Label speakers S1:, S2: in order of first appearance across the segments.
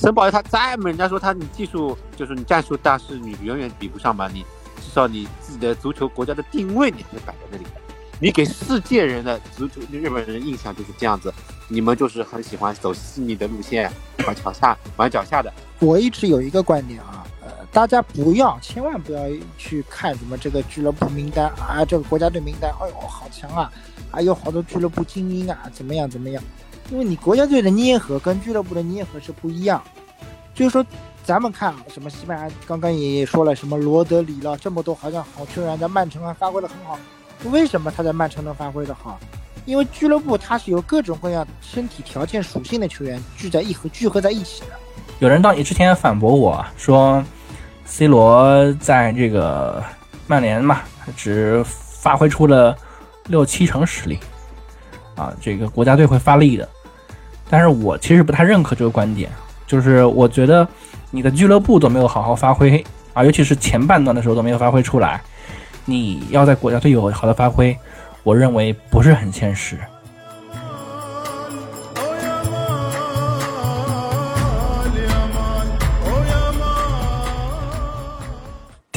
S1: 森保一他再么人家说他你技术就是你战术大师，你远远比不上嘛。你至少你自己的足球国家的定位你还是摆在那里的。你给世界人的足球日本人的印象就是这样子，你们就是很喜欢走细腻的路线，玩脚下玩脚下的。
S2: 我一直有一个观点啊，呃，大家不要千万不要去看什么这个俱乐部名单啊，这个国家队名单，哎呦好强啊，还有好多俱乐部精英啊，怎么样怎么样？因为你国家队的捏合跟俱乐部的捏合是不一样，就是说咱们看啊，什么西班牙刚刚也说了什么罗德里了，这么多好像好球员在曼城啊发挥的很好。为什么他在曼城能发挥的好？因为俱乐部它是由各种各样身体条件属性的球员聚在一合聚合在一起的。
S3: 有人到你之前反驳我说，C 罗在这个曼联嘛，只发挥出了六七成实力啊，这个国家队会发力的。但是我其实不太认可这个观点，就是我觉得你的俱乐部都没有好好发挥啊，尤其是前半段的时候都没有发挥出来。你要在国家队有好的发挥，我认为不是很现实。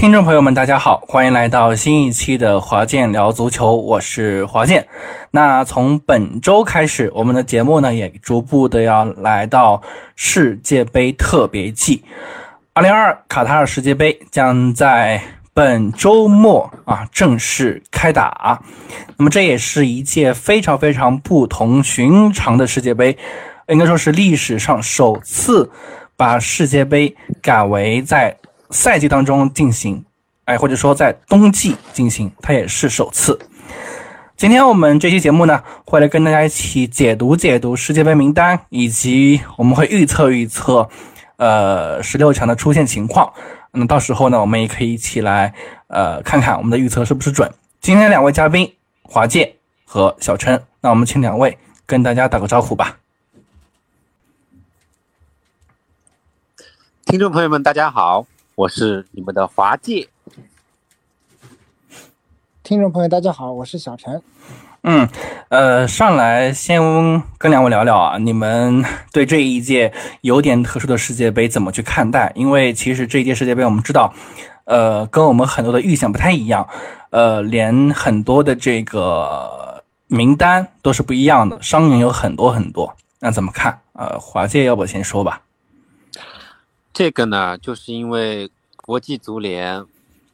S3: 听众朋友们，大家好，欢迎来到新一期的华健聊足球，我是华健。那从本周开始，我们的节目呢也逐步的要来到世界杯特别季，二零二二卡塔尔世界杯将在。本周末啊，正式开打。那么这也是一届非常非常不同寻常的世界杯，应该说是历史上首次把世界杯改为在赛季当中进行，哎，或者说在冬季进行，它也是首次。今天我们这期节目呢，会来跟大家一起解读解读世界杯名单，以及我们会预测预测，呃，十六强的出现情况。那到时候呢，我们也可以一起来，呃，看看我们的预测是不是准。今天两位嘉宾华健和小陈，那我们请两位跟大家打个招呼吧。
S1: 听众朋友们，大家好，我是你们的华界。
S2: 听众朋友，大家好，我是小陈。
S3: 嗯，呃，上来先跟两位聊聊啊，你们对这一届有点特殊的世界杯怎么去看待？因为其实这一届世界杯，我们知道，呃，跟我们很多的预想不太一样，呃，连很多的这个名单都是不一样的，伤员有很多很多，那怎么看？呃，华界要不先说吧。
S1: 这个呢，就是因为国际足联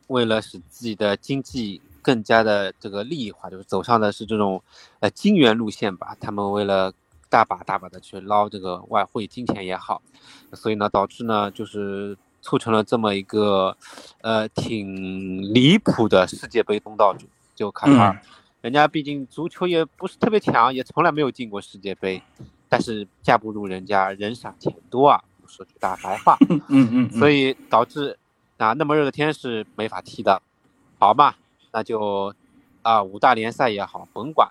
S1: 为了使自己的经济。更加的这个利益化，就是走上的是这种，呃，金元路线吧。他们为了大把大把的去捞这个外汇、金钱也好，所以呢，导致呢，就是促成了这么一个，呃，挺离谱的世界杯东道主，就卡塔尔。人家毕竟足球也不是特别强，也从来没有进过世界杯，但是架不住人家人傻钱多啊，说句大白话。
S3: 嗯嗯。
S1: 所以导致啊，那么热的天是没法踢的，好嘛。那就，啊，五大联赛也好，甭管，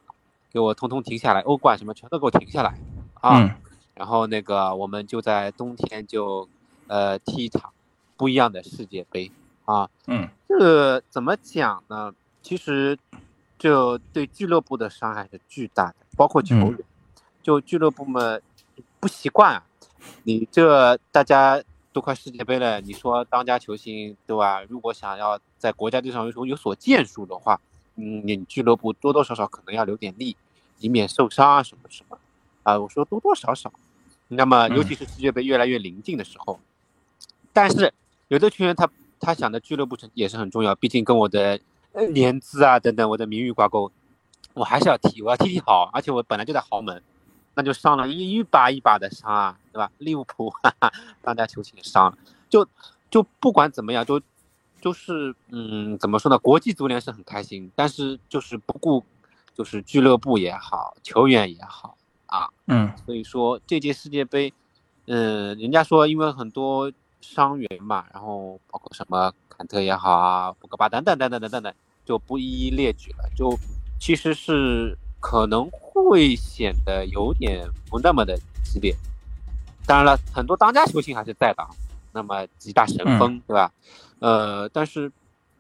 S1: 给我通通停下来，欧冠什么全都给我停下来，啊，然后那个我们就在冬天就，呃，踢一场不一样的世界杯，啊，
S3: 嗯，
S1: 这个怎么讲呢？其实，就对俱乐部的伤害是巨大的，包括球员，就俱乐部们不习惯啊，你这大家。都快世界杯了，你说当家球星对吧？如果想要在国家队上有所有所建树的话，嗯，你俱乐部多多少少可能要留点力，以免受伤啊什么什么。啊，我说多多少少。那么尤其是世界杯越来越临近的时候，但是有的球员他他想的俱乐部成绩也是很重要，毕竟跟我的年资啊等等我的名誉挂钩，我还是要踢，我要踢踢好，而且我本来就在豪门。那就伤了一一把一把的伤啊，对吧？利物浦哈哈，当家球星伤了，就就不管怎么样，就就是嗯，怎么说呢？国际足联是很开心，但是就是不顾，就是俱乐部也好，球员也好啊，
S3: 嗯，
S1: 所以说这届世界杯，嗯，人家说因为很多伤员嘛，然后包括什么坎特也好啊，博格巴等等等等等等等，就不一一列举了，就其实是。可能会显得有点不那么的激烈，当然了，很多当家球星还是在的，那么几大神锋，对吧？呃，但是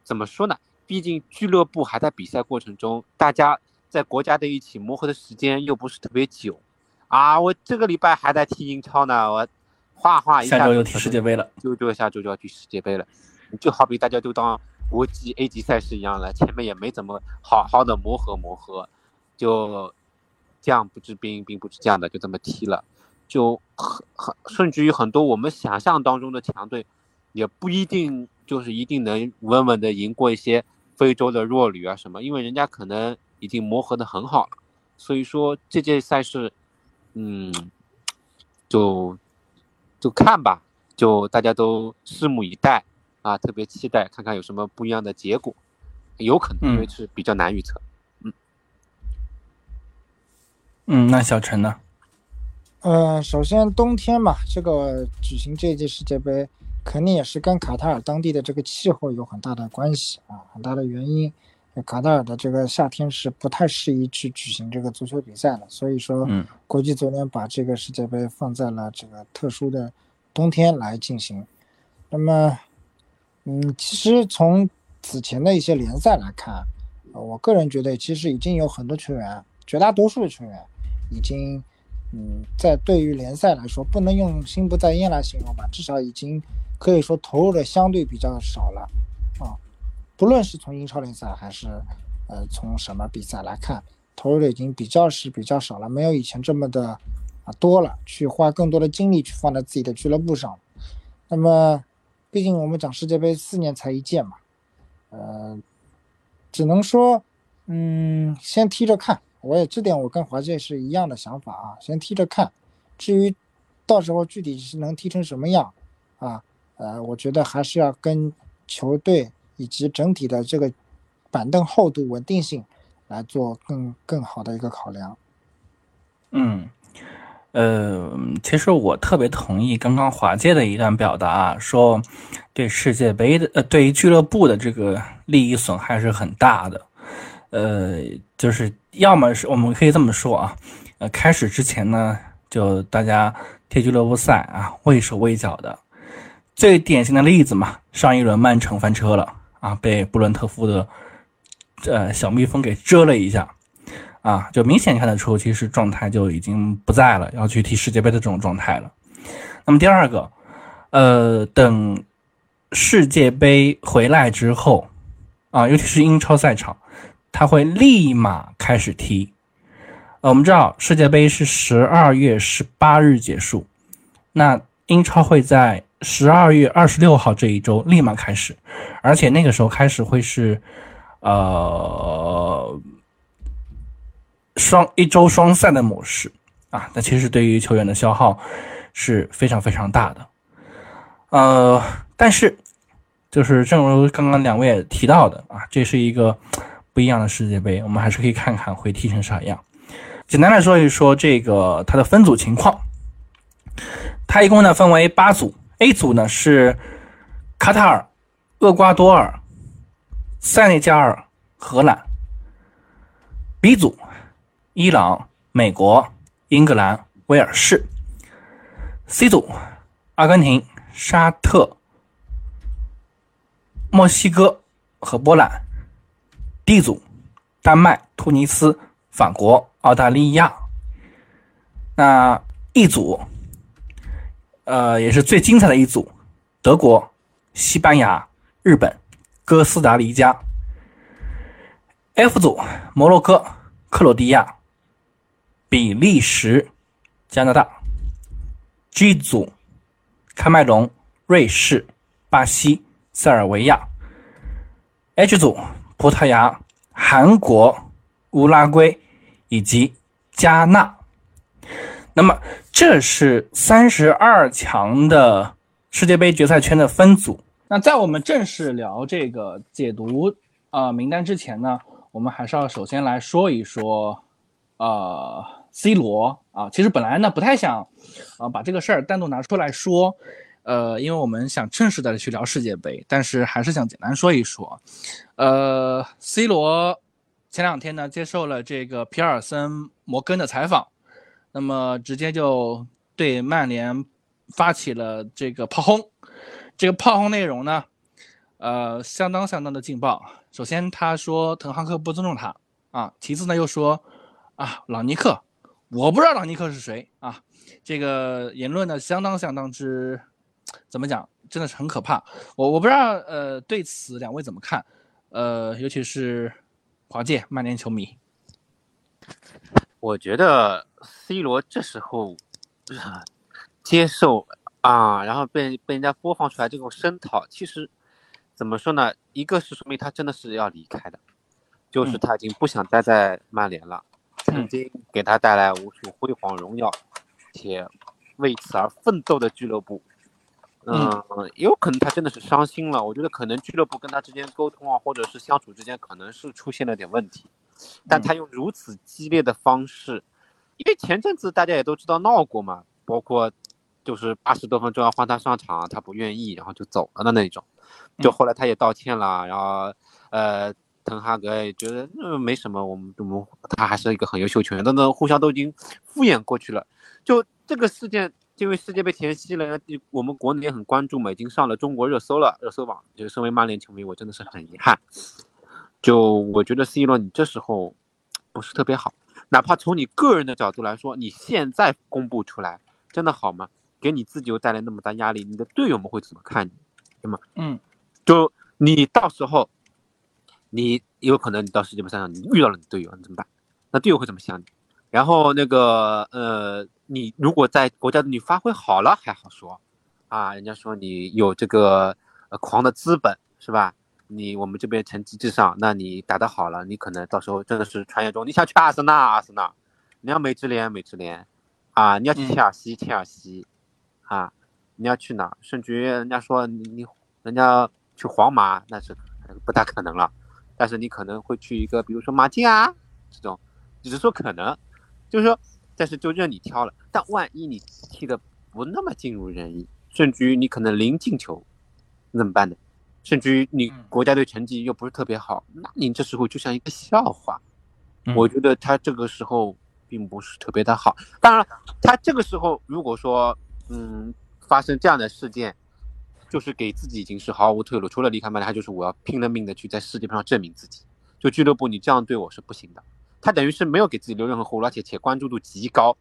S1: 怎么说呢？毕竟俱乐部还在比赛过程中，大家在国家队一起磨合的时间又不是特别久，啊，我这个礼拜还在踢英超呢，我画画一
S3: 下周又踢世界杯了，
S1: 就就下周就要去世界杯了，就好比大家都当国际 A 级赛事一样了，前面也没怎么好好的磨合磨合，就将不知兵兵不知将的就这么踢了，就很很甚至于很多我们想象当中的强队，也不一定就是一定能稳稳的赢过一些非洲的弱旅啊什么，因为人家可能已经磨合的很好了，所以说这届赛事。嗯，就就看吧，就大家都拭目以待啊，特别期待看看有什么不一样的结果，有可能因为是比较难预测。
S3: 嗯嗯，那小陈呢？
S2: 呃，首先冬天嘛，这个举行这一届世界杯，肯定也是跟卡塔尔当地的这个气候有很大的关系啊，很大的原因。卡塔尔的这个夏天是不太适宜去举行这个足球比赛的，所以说，国际足联把这个世界杯放在了这个特殊的冬天来进行。那么，嗯，其实从此前的一些联赛来看，我个人觉得其实已经有很多球员，绝大多数的球员已经，嗯，在对于联赛来说，不能用心不在焉来形容吧，至少已经可以说投入的相对比较少了，啊。不论是从英超联赛还是，呃，从什么比赛来看，投入的已经比较是比较少了，没有以前这么的啊多了，去花更多的精力去放在自己的俱乐部上。那么，毕竟我们讲世界杯四年才一届嘛，呃，只能说，嗯，先踢着看。我也这点我跟华健是一样的想法啊，先踢着看。至于到时候具体是能踢成什么样，啊，呃，我觉得还是要跟球队。以及整体的这个板凳厚度、稳定性来做更更好的一个考量。
S3: 嗯，呃，其实我特别同意刚刚华界的一段表达啊，说对世界杯的呃，对于俱乐部的这个利益损害是很大的。呃，就是要么是我们可以这么说啊，呃，开始之前呢，就大家踢俱乐部赛啊，畏手畏脚的。最典型的例子嘛，上一轮曼城翻车了。啊，被布伦特福德呃小蜜蜂给蛰了一下，啊，就明显看得出，其实状态就已经不在了，要去踢世界杯的这种状态了。那么第二个，呃，等世界杯回来之后，啊，尤其是英超赛场，他会立马开始踢。呃，我们知道世界杯是十二月十八日结束，那英超会在。十二月二十六号这一周立马开始，而且那个时候开始会是，呃，双一周双赛的模式啊。那其实对于球员的消耗是非常非常大的。呃，但是就是正如刚刚两位也提到的啊，这是一个不一样的世界杯，我们还是可以看看会踢成啥样。简单来说一说这个它的分组情况，它一共呢分为八组。A 组呢是卡塔尔、厄瓜多尔、塞内加尔、荷兰。B 组伊朗、美国、英格兰、威尔士。C 组阿根廷、沙特、墨西哥和波兰。D 组丹麦、突尼斯、法国、澳大利亚。那 E 组。呃，也是最精彩的一组，德国、西班牙、日本、哥斯达黎加。F 组，摩洛哥、克罗地亚、比利时、加拿大。G 组，喀麦隆、瑞士、巴西、塞尔维亚。H 组，葡萄牙、韩国、乌拉圭以及加纳。那么，这是三十二强的世界杯决赛圈的分组。那在我们正式聊这个解读啊名单之前呢，我们还是要首先来说一说，呃，C 罗啊，其实本来呢不太想啊把这个事儿单独拿出来说，呃，因为我们想正式的去聊世界杯，但是还是想简单说一说，呃，C 罗前两天呢接受了这个皮尔森摩根的采访。那么直接就对曼联发起了这个炮轰，这个炮轰内容呢，呃，相当相当的劲爆。首先他说滕哈克不尊重他啊，其次呢又说啊，老尼克，我不知道朗尼克是谁啊，这个言论呢相当相当之，怎么讲，真的是很可怕。我我不知道呃对此两位怎么看，呃，尤其是华界曼联球迷。
S1: 我觉得 C 罗这时候啊接受啊，然后被被人家播放出来这种声讨，其实怎么说呢？一个是说明他真的是要离开的，就是他已经不想待在曼联了，曾经给他带来无数辉煌荣耀，且为此而奋斗的俱乐部，嗯，有可能他真的是伤心了。我觉得可能俱乐部跟他之间沟通啊，或者是相处之间可能是出现了点问题。但他用如此激烈的方式，因为前阵子大家也都知道闹过嘛，包括就是八十多分钟要换他上场，他不愿意，然后就走了的那种。就后来他也道歉了，然后呃，滕哈格也觉得嗯没什么，我们我们他还是一个很优秀球员，等等，互相都已经敷衍过去了。就这个事件，因为世界杯前夕了，我们国内也很关注嘛，已经上了中国热搜了，热搜榜。就身为曼联球迷，我真的是很遗憾。就我觉得 C 罗，你这时候不是特别好，哪怕从你个人的角度来说，你现在公布出来，真的好吗？给你自己又带来那么大压力，你的队友们会怎么看你？对吗？
S3: 嗯，
S1: 就你到时候，你有可能你到世界杯赛上你遇到了你队友，你怎么办？那队友会怎么想你？然后那个呃，你如果在国家队你发挥好了还好说，啊，人家说你有这个呃狂的资本是吧？你我们这边成绩至上，那你打得好了，你可能到时候真的是传言中你想去阿森纳，阿森纳，你要美职联，美职联，啊，你要去切尔西，切尔西，啊，你要去哪？甚至于人家说你你，人家去皇马，那是不大可能了。但是你可能会去一个，比如说马竞啊这种，只是说可能，就是说，但是就任你挑了。但万一你踢的不那么尽如人意，甚至于你可能零进球，那怎么办呢？甚至于你国家队成绩又不是特别好，那你这时候就像一个笑话。我觉得他这个时候并不是特别的好。当然了，他这个时候如果说嗯发生这样的事件，就是给自己已经是毫无退路，除了离开曼联，他就是我要拼了命的去在世界杯上证明自己。就俱乐部你这样对我是不行的。他等于是没有给自己留任何后路，而且且关注度极高。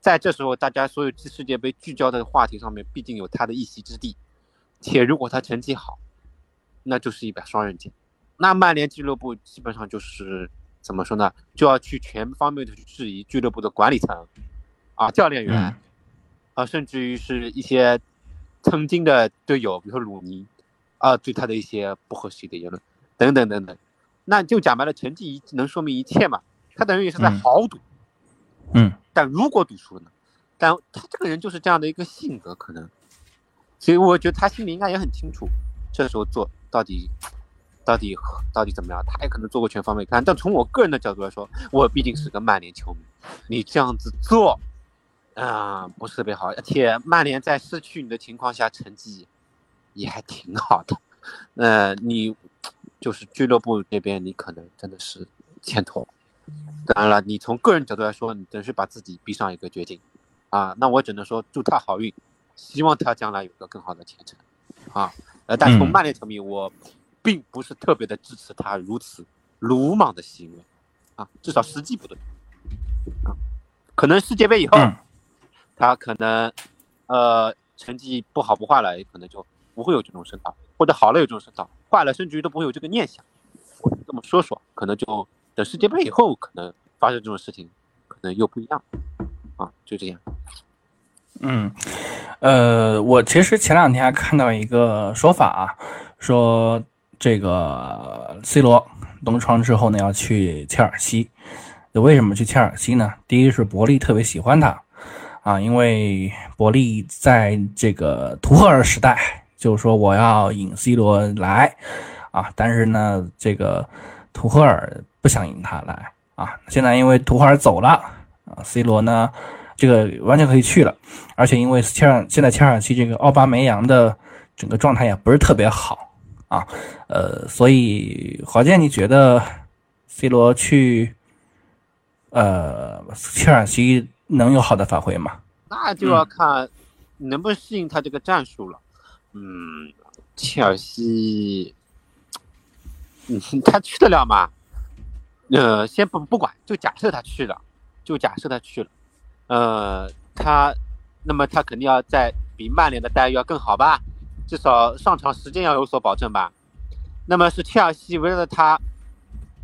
S1: 在这时候，大家所有世界杯聚焦的话题上面，毕竟有他的一席之地。且如果他成绩好，那就是一把双刃剑，那曼联俱乐部基本上就是怎么说呢？就要去全方面的去质疑俱乐部的管理层，啊，教练员，啊，甚至于是一些曾经的队友，比如说鲁尼，啊，对他的一些不合适的言论，等等等等。那就讲白了，成绩一能说明一切嘛？他等于也是在豪赌，
S3: 嗯。
S1: 但如果赌输了呢？但他这个人就是这样的一个性格，可能，所以我觉得他心里应该也很清楚，这时候做。到底，到底，到底怎么样？他也可能做过全方位看，但从我个人的角度来说，我毕竟是个曼联球迷。你这样子做，啊，不是特别好。而且曼联在失去你的情况下，成绩也还挺好的。呃，你就是俱乐部这边，你可能真的是牵头。当然了，你从个人角度来说，你真是把自己逼上一个绝境。啊，那我只能说祝他好运，希望他将来有个更好的前程。啊。呃，但从曼联球迷，我并不是特别的支持他如此鲁莽的行为，啊，至少时机不对，啊，可能世界杯以后，他可能，呃，成绩不好不坏了，也可能就不会有这种声讨，或者好了有这种声讨，坏了甚至于都不会有这个念想，我这么说说，可能就等世界杯以后，可能发生这种事情，可能又不一样，啊，就这样。
S3: 嗯，呃，我其实前两天还看到一个说法啊，说这个 C 罗东窗之后呢要去切尔西，为什么去切尔西呢？第一是伯利特别喜欢他啊，因为伯利在这个图赫尔时代就是说我要引 C 罗来啊，但是呢这个图赫尔不想引他来啊，现在因为图赫尔走了啊，C 罗呢。这个完全可以去了，而且因为切尔现在切尔西这个奥巴梅扬的整个状态也不是特别好啊，呃，所以华健，你觉得 C 罗去呃切尔西能有好的发挥吗？
S1: 那就要看能不能适应他这个战术了。嗯，切尔西，他去得了吗？呃，先不不管，就假设他去了，就假设他去了。呃，他，那么他肯定要在比曼联的待遇要更好吧，至少上场时间要有所保证吧。那么是切尔西为了他，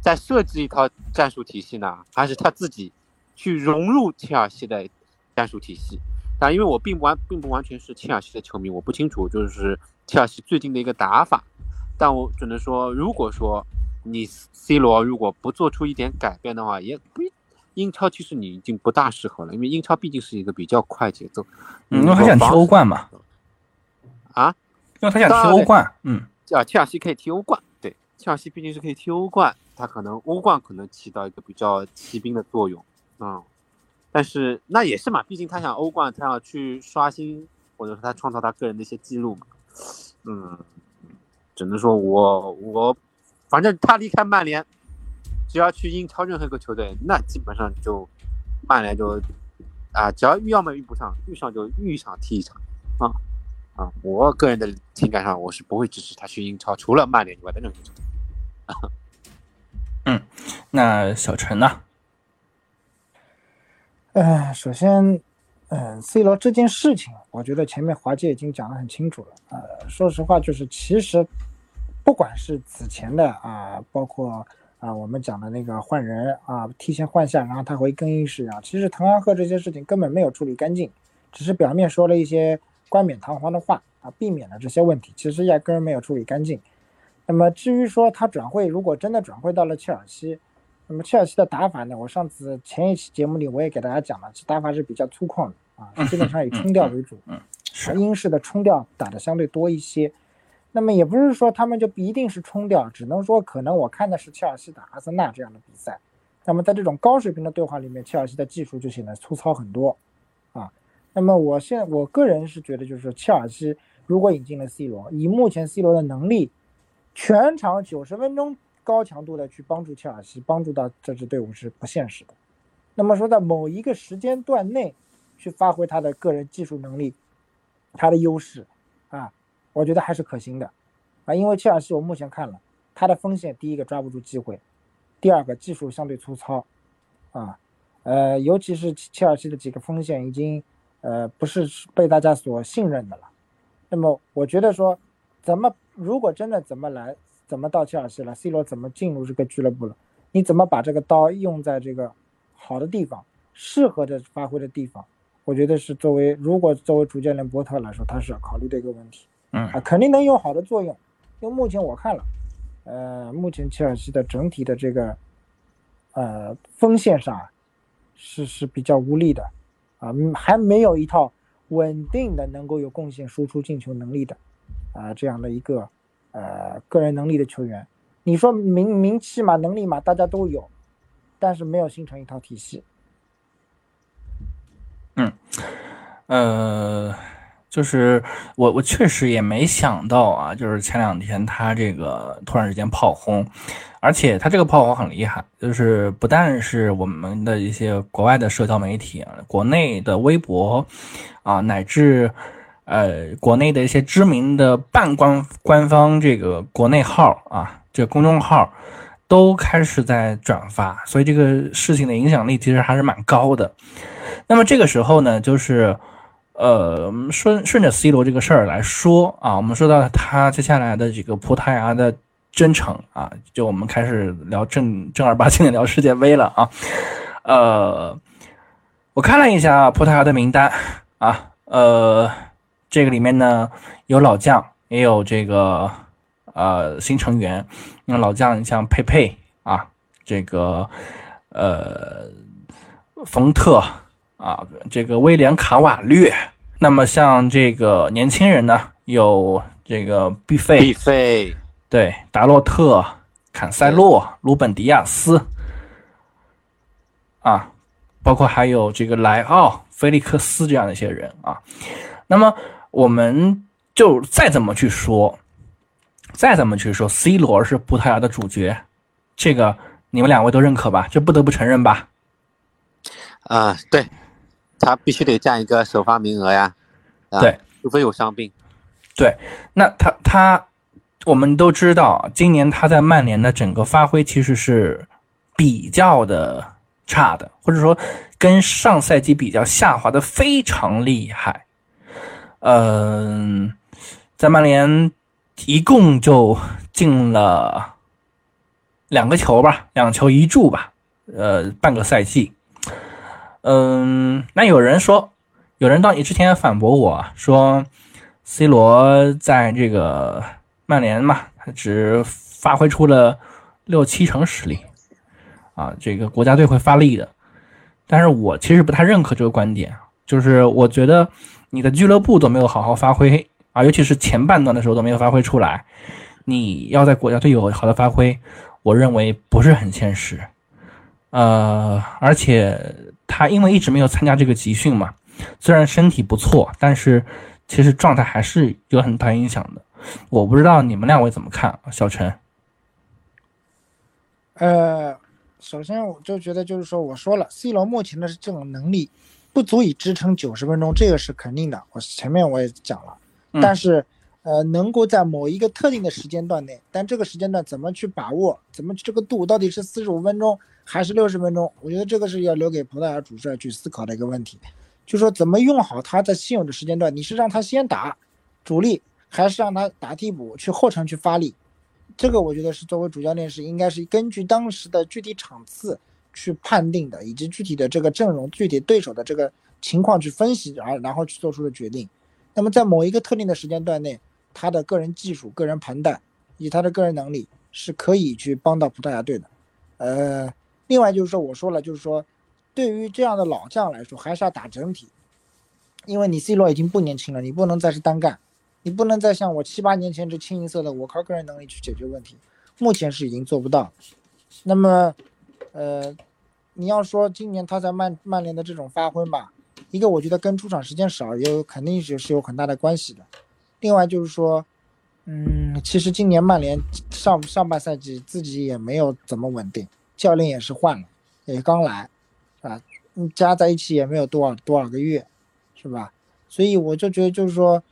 S1: 在设计一套战术体系呢，还是他自己去融入切尔西的战术体系？但因为我并不完，并不完全是切尔西的球迷，我不清楚就是切尔西最近的一个打法。但我只能说，如果说你 C 罗如果不做出一点改变的话，也不英超其实你已经不大适合了，因为英超毕竟是一个比较快节奏。
S3: 嗯，因为他想踢欧冠嘛。
S1: 啊？
S3: 因为他想踢欧冠。嗯。
S1: 啊，切尔西可以踢欧冠，对，切尔西毕竟是可以踢欧冠，他可能欧冠可能起到一个比较骑兵的作用嗯。但是那也是嘛，毕竟他想欧冠，他要去刷新或者说他创造他个人的一些记录嘛。嗯。只能说，我我，反正他离开曼联，只要去英超任何一个球队，那基本上就曼联就啊，只要遇要么遇不上，遇上就遇一场踢一场啊啊！我个人的情感上，我是不会支持他去英超，除了曼联以外的任何球队。
S3: 嗯，那小陈呢？
S2: 呃，首先，嗯，C 罗这件事情，我觉得前面华姐已经讲得很清楚了。呃，说实话，就是其实。不管是此前的啊，包括啊我们讲的那个换人啊，提前换下，然后他回更衣室啊，其实滕哈赫这些事情根本没有处理干净，只是表面说了一些冠冕堂皇的话啊，避免了这些问题，其实压根没有处理干净。那么至于说他转会，如果真的转会到了切尔西，那么切尔西的打法呢？我上次前一期节目里我也给大家讲了，其打法是比较粗犷的啊，基本上以冲吊为主，
S3: 嗯，
S2: 英式的冲吊打的相对多一些。那么也不是说他们就一定是冲掉，只能说可能我看的是切尔西打阿森纳这样的比赛。那么在这种高水平的对话里面，切尔西的技术就显得粗糙很多，啊。那么我现我个人是觉得，就是切尔西如果引进了 C 罗，以目前 C 罗的能力，全场九十分钟高强度的去帮助切尔西，帮助到这支队伍是不现实的。那么说在某一个时间段内去发挥他的个人技术能力，他的优势，我觉得还是可行的，啊，因为切尔西我目前看了，他的锋线第一个抓不住机会，第二个技术相对粗糙，啊，呃，尤其是切尔西的几个锋线已经，呃，不是被大家所信任的了。那么我觉得说，怎么如果真的怎么来，怎么到切尔西了，C 罗怎么进入这个俱乐部了？你怎么把这个刀用在这个好的地方，适合的发挥的地方？我觉得是作为如果作为主教练波特来说，他是要考虑的一个问题。
S3: 嗯
S2: 啊，肯定能有好的作用，因为目前我看了，呃，目前切尔西的整体的这个，呃，锋线上是是比较无力的，啊，还没有一套稳定的能够有贡献、输出进球能力的，啊，这样的一个呃个人能力的球员。你说名名气嘛，能力嘛，大家都有，但是没有形成一套体系。
S3: 嗯，呃。就是我，我确实也没想到啊，就是前两天他这个突然之间炮轰，而且他这个炮轰很厉害，就是不但是我们的一些国外的社交媒体，国内的微博啊，乃至呃国内的一些知名的半官官方这个国内号啊，这公众号都开始在转发，所以这个事情的影响力其实还是蛮高的。那么这个时候呢，就是。呃，顺顺着 C 罗这个事儿来说啊，我们说到他接下来的这个葡萄牙的征程啊，就我们开始聊正正儿八经的聊世界杯了啊。呃，我看了一下葡萄牙的名单啊，呃，这个里面呢有老将，也有这个呃新成员。那老将像佩佩啊，这个呃冯特。啊，这个威廉卡瓦略，那么像这个年轻人呢，有这个毕费，
S1: 毕费，
S3: 对，达洛特、坎塞洛、鲁本迪亚斯，啊，包括还有这个莱奥、菲利克斯这样的一些人啊。那么我们就再怎么去说，再怎么去说，C 罗是葡萄牙的主角，这个你们两位都认可吧？这不得不承认吧？
S1: 啊，对。他必须得占一个首发名额呀，
S3: 对，
S1: 除非有伤病。
S3: 对，那他他，我们都知道，今年他在曼联的整个发挥其实是比较的差的，或者说跟上赛季比较下滑的非常厉害。嗯，在曼联一共就进了两个球吧，两球一助吧，呃，半个赛季。嗯，那有人说，有人到你之前反驳我说，C 罗在这个曼联嘛，他只发挥出了六七成实力。啊，这个国家队会发力的，但是我其实不太认可这个观点，就是我觉得你的俱乐部都没有好好发挥啊，尤其是前半段的时候都没有发挥出来，你要在国家队有好的发挥，我认为不是很现实。呃，而且他因为一直没有参加这个集训嘛，虽然身体不错，但是其实状态还是有很大影响的。我不知道你们两位怎么看，小陈？
S2: 呃。首先，我就觉得就是说，我说了，C 罗目前的这种能力不足以支撑九十分钟，这个是肯定的。我前面我也讲了，但是，呃，能够在某一个特定的时间段内，但这个时间段怎么去把握，怎么这个度到底是四十五分钟还是六十分钟？我觉得这个是要留给葡萄牙主帅去思考的一个问题，就说怎么用好他在现有的时间段，你是让他先打主力，还是让他打替补去后场去发力？这个我觉得是作为主教练是应该是根据当时的具体场次去判定的，以及具体的这个阵容、具体对手的这个情况去分析，而然后去做出的决定。那么在某一个特定的时间段内，他的个人技术、个人盘带以他的个人能力是可以去帮到葡萄牙队的。呃，另外就是说，我说了，就是说，对于这样的老将来说，还是要打整体，因为你 C 罗已经不年轻了，你不能再是单干。你不能再像我七八年前这清一色的我靠个人能力去解决问题，目前是已经做不到。那么，呃，你要说今年他在曼曼联的这种发挥吧，一个我觉得跟出场时间少也有肯定是是有很大的关系的。另外就是说，嗯，其实今年曼联上上半赛季自己也没有怎么稳定，教练也是换了，也刚来，啊，加在一起也没有多少多少个月，是吧？所以我就觉得就是说。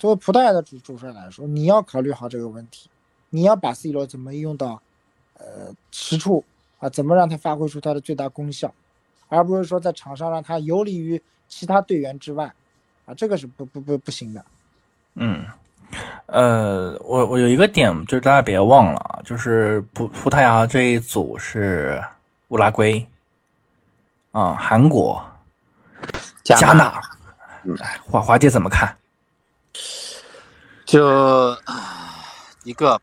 S2: 作为葡萄牙的主主帅来说，你要考虑好这个问题，你要把 C 罗怎么用到，呃，实处啊，怎么让他发挥出他的最大功效，而不是说在场上让他游离于其他队员之外，啊，这个是不不不不行的。
S3: 嗯，呃，我我有一个点就是大家别忘了啊，就是葡葡萄牙这一组是乌拉圭，啊，韩国，加纳，华华姐怎么看？
S1: 就一个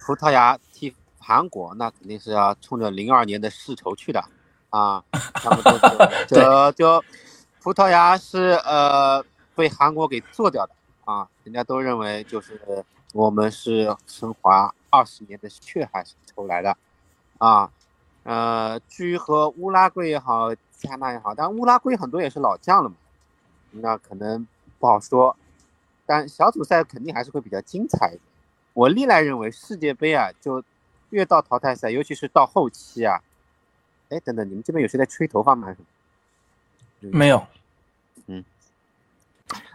S1: 葡萄牙踢韩国，那肯定是要冲着零二年的世仇去的啊！他们都就 就葡萄牙是呃被韩国给做掉的啊！人家都认为就是我们是升华二十年的血海深仇来的啊！呃，至于和乌拉圭也好，加纳也好，但乌拉圭很多也是老将了嘛，那可能不好说。但小组赛肯定还是会比较精彩。我历来认为世界杯啊，就越到淘汰赛，尤其是到后期啊，哎，等等，你们这边有谁在吹头发吗？
S3: 没有。
S1: 嗯。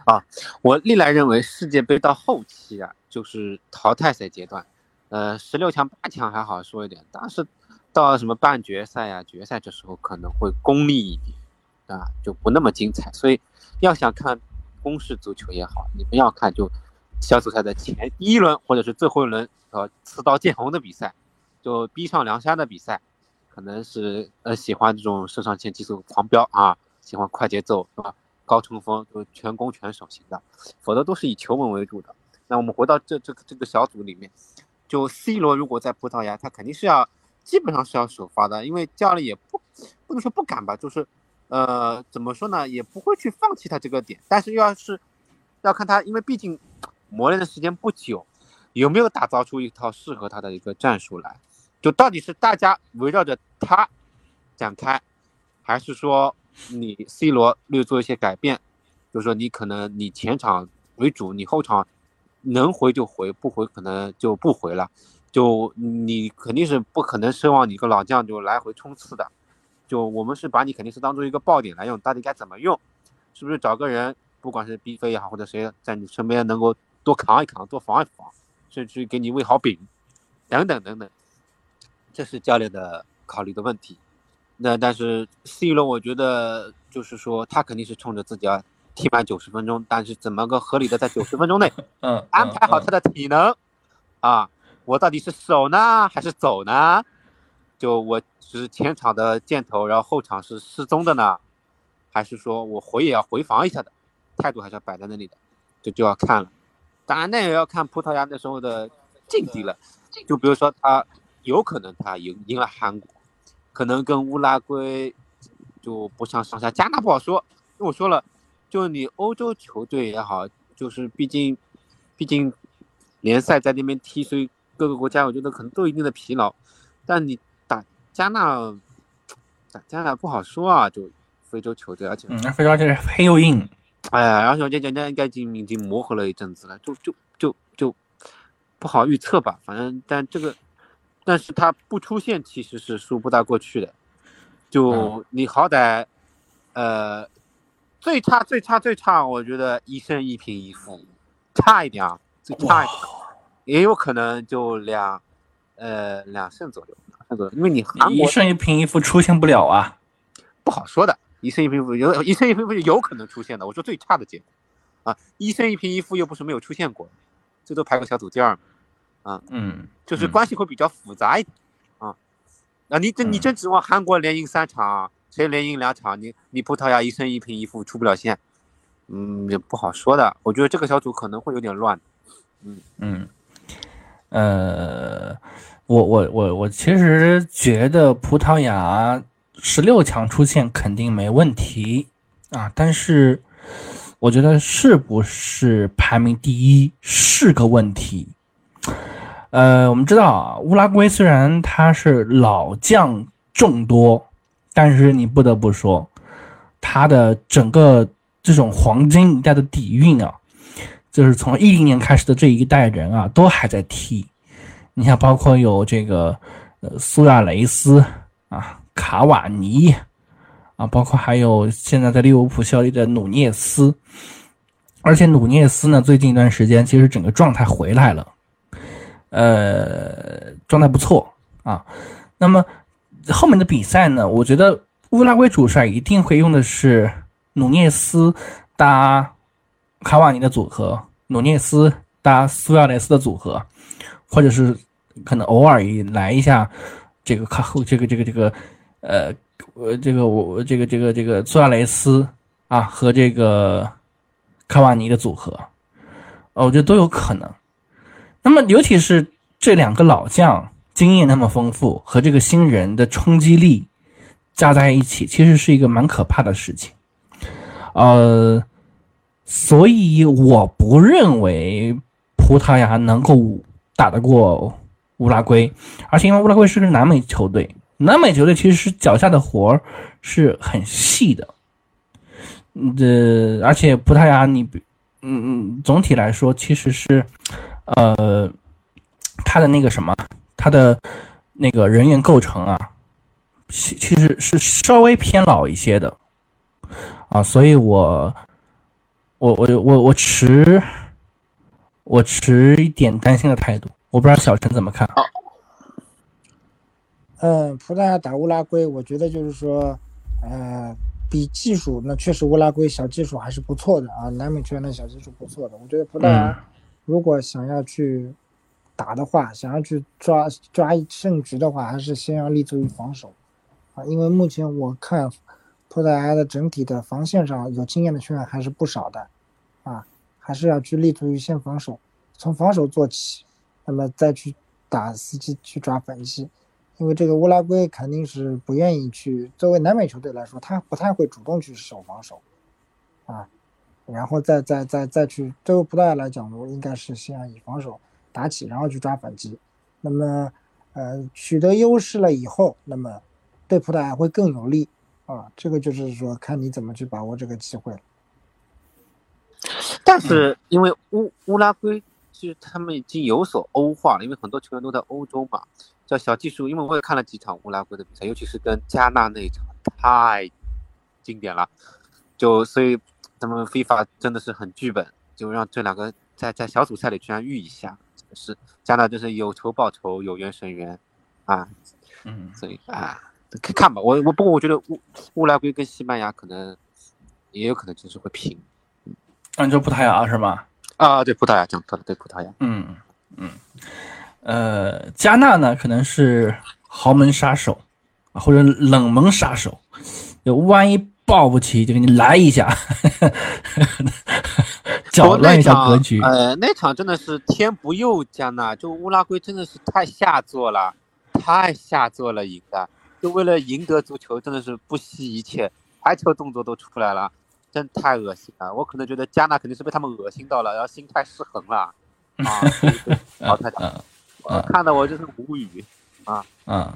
S1: 啊，我历来认为世界杯到后期啊，就是淘汰赛阶段。呃，十六强、八强还好说一点，但是到什么半决赛呀、决赛这时候可能会功利一点啊，就不那么精彩。所以要想看。攻势足球也好，你们要看就小组赛的前一轮或者是最后一轮，呃，刺刀见红的比赛，就逼上梁山的比赛，可能是呃喜欢这种肾上腺激素狂飙啊，喜欢快节奏是吧？高冲锋就全攻全守型的，否则都是以球门为主的。那我们回到这这个这个小组里面，就 C 罗如果在葡萄牙，他肯定是要基本上是要首发的，因为教练也不不能说不敢吧，就是。呃，怎么说呢？也不会去放弃他这个点，但是要是要看他，因为毕竟磨练的时间不久，有没有打造出一套适合他的一个战术来？就到底是大家围绕着他展开，还是说你 C 罗略做一些改变？就是说你可能你前场为主，你后场能回就回，不回可能就不回了。就你肯定是不可能奢望你一个老将就来回冲刺的。就我们是把你肯定是当做一个爆点来用，到底该怎么用？是不是找个人，不管是 B 飞也好，或者谁在你身边能够多扛一扛，多防一防，甚至给你喂好饼，等等等等，这是教练的考虑的问题。那但是 C 罗，我觉得就是说他肯定是冲着自己要踢满九十分钟，但是怎么个合理的在九十分钟内
S3: 嗯，
S1: 安排好他的体能啊？我到底是守呢还是走呢？就我只是前场的箭头，然后后场是失踪的呢，还是说我回也要回防一下的？态度还是要摆在那里的，这就要看了。当然，那也要看葡萄牙那时候的境地了。就比如说，他有可能他赢赢了韩国，可能跟乌拉圭就不相上下。加纳不好说，因为我说了，就你欧洲球队也好，就是毕竟毕竟联赛在那边踢，所以各个国家我觉得可能都有一定的疲劳。但你打加纳，打加纳不好说啊，就非洲球队，而且
S3: 嗯，非洲这是黑又硬，
S1: 哎呀，然后我觉得人家应该已经已经磨合了一阵子了，就就就就不好预测吧。反正但这个，但是他不出现其实是输不大过去的。就你好歹，呃，最差最差最差，我觉得一胜一平一负，差一点啊，最差一点，也有可能就两，呃，两胜左右，两胜左右，因为你韩国
S3: 一胜一平一负出现不了啊。
S1: 不好说的，一胜一平一负有一胜一平一负有可能出现的。我说最差的结果啊，一胜一平一负又不是没有出现过，最多排个小组第二嘛，
S3: 嗯，
S1: 就是
S3: 嗯
S1: 关系会比较复杂一点啊。那你真你
S3: 嗯
S1: 真指望韩国连赢三场，谁连赢两场？你你葡萄牙一胜一平一负出不了线，嗯，也不好说的。我觉得这个小组可能会有点乱。
S3: 嗯，呃，我我我我其实觉得葡萄牙十六强出线肯定没问题啊，但是我觉得是不是排名第一是个问题。呃，我们知道啊，乌拉圭虽然他是老将众多，但是你不得不说，他的整个这种黄金一代的底蕴啊，就是从一零年开始的这一代人啊，都还在踢。你像包括有这个呃苏亚雷斯啊、卡瓦尼啊，包括还有现在在利物浦效力的努涅斯，而且努涅斯呢，最近一段时间其实整个状态回来了，呃，状态不错啊。那么后面的比赛呢，我觉得乌拉圭主帅一定会用的是努涅斯搭卡瓦尼的组合，努涅斯搭苏亚雷斯的组合，或者是可能偶尔也来一下这个卡后这个这个这个呃呃这个我这个这个这个苏亚雷斯啊和这个卡瓦尼的组合，呃我觉得都有可能。那么尤其是这两个老将经验那么丰富，和这个新人的冲击力加在一起，其实是一个蛮可怕的事情。呃，所以我不认为葡萄牙能够打得过乌拉圭，而且因为乌拉圭是个南美球队，南美球队其实是脚下的活儿是很细的。嗯，而且葡萄牙你比，嗯嗯，总体来说其实是，呃，他的那个什么，他的那个人员构成啊，其其实是稍微偏老一些的，啊，所以我，我我我我持我持一点担心的态度，我不知道小陈怎么看。
S2: 嗯，葡萄牙打乌拉圭，我觉得就是说，呃，比技术，那确实乌拉圭小技术还是不错的啊，南美球员的小技术不错的。我觉得葡萄牙如果想要去打的话，想要去抓抓胜局的话，还是先要立足于防守。啊，因为目前我看葡萄牙的整体的防线上有经验的球员还是不少的。啊，还是要去立足于先防守，从防守做起，那么再去打司机去抓反击。因为这个乌拉圭肯定是不愿意去，作为南美球队来说，他不太会主动去守防守，啊，然后再再再再去，对于葡萄牙来讲，我应该是先以防守打起，然后去抓反击。那么，呃，取得优势了以后，那么对葡萄牙会更有利啊。这个就是说，看你怎么去把握这个机会了。
S1: 但是因为乌乌拉圭其实他们已经有所欧化了，因为很多球员都在欧洲嘛。叫小技术，因为我也看了几场乌拉圭的比赛，尤其是跟加纳那一场，太经典了。就所以咱们 FIFA 真的是很剧本，就让这两个在在小组赛里居然遇一下，是加纳就是有仇报仇，有缘生缘啊。
S3: 嗯，
S1: 所以啊，看看吧，我我不过我觉得乌乌拉圭跟西班牙可能也有可能就是会平
S3: 按照葡萄牙是吗？
S1: 啊，对葡萄牙讲错了，对葡萄牙，
S3: 嗯嗯，呃，加纳呢可能是豪门杀手啊，或者冷门杀手，就万一抱不起就给你来一下，搅乱一下格局。
S1: 呃，那场真的是天不佑加纳，就乌拉圭真的是太下作了，太下作了，赢的，就为了赢得足球，真的是不惜一切，排球动作都出来了。真太恶心了！我可能觉得加纳肯定是被他们恶心到了，然后心态失衡了啊！淘汰他，我看的我就是无语啊！
S3: 嗯，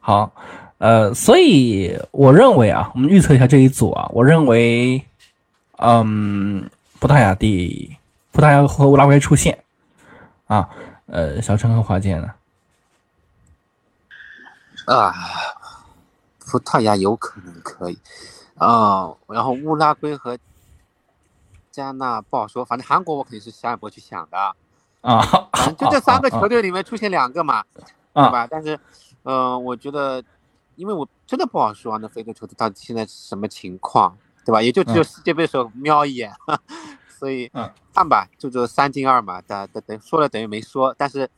S3: 好，呃，所以我认为啊，我们预测一下这一组啊，我认为，嗯，葡萄牙第，葡萄牙和乌拉圭出现啊，呃，小陈和华健呢？
S1: 啊，葡萄牙有可能可以。啊，然后乌拉圭和加纳不好说，反正韩国我肯定是下一波去想的
S3: 啊，
S1: 反正就这三个 球队里面出现两个嘛，对吧？但是，嗯，我觉得，因为我真的不好说那非洲球队到底现在是什么情况，对吧？也就只有世界杯时候瞄一眼，所以看吧，就这三进二嘛，等等等说了等于没说，但是，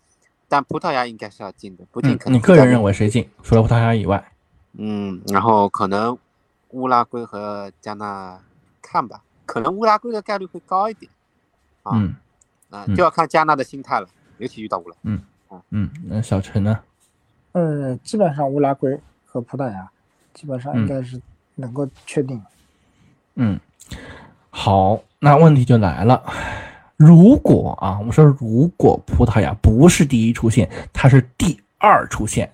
S1: 但葡萄牙应该是要进的，不进可能。
S3: 你个人认为谁进？除了葡萄牙以外，
S1: 嗯，然后可能。乌拉圭和加纳，看吧，可能乌拉圭的概率会高一点，啊，啊，就要看加纳的心态了，尤其遇到乌拉，
S3: 嗯，啊，嗯，那小陈呢？
S2: 嗯，基本上乌拉圭和葡萄牙，基本上应该是能够确定。
S3: 嗯，好，那问题就来了，如果啊，我们说如果葡萄牙不是第一出现，它是第二出现，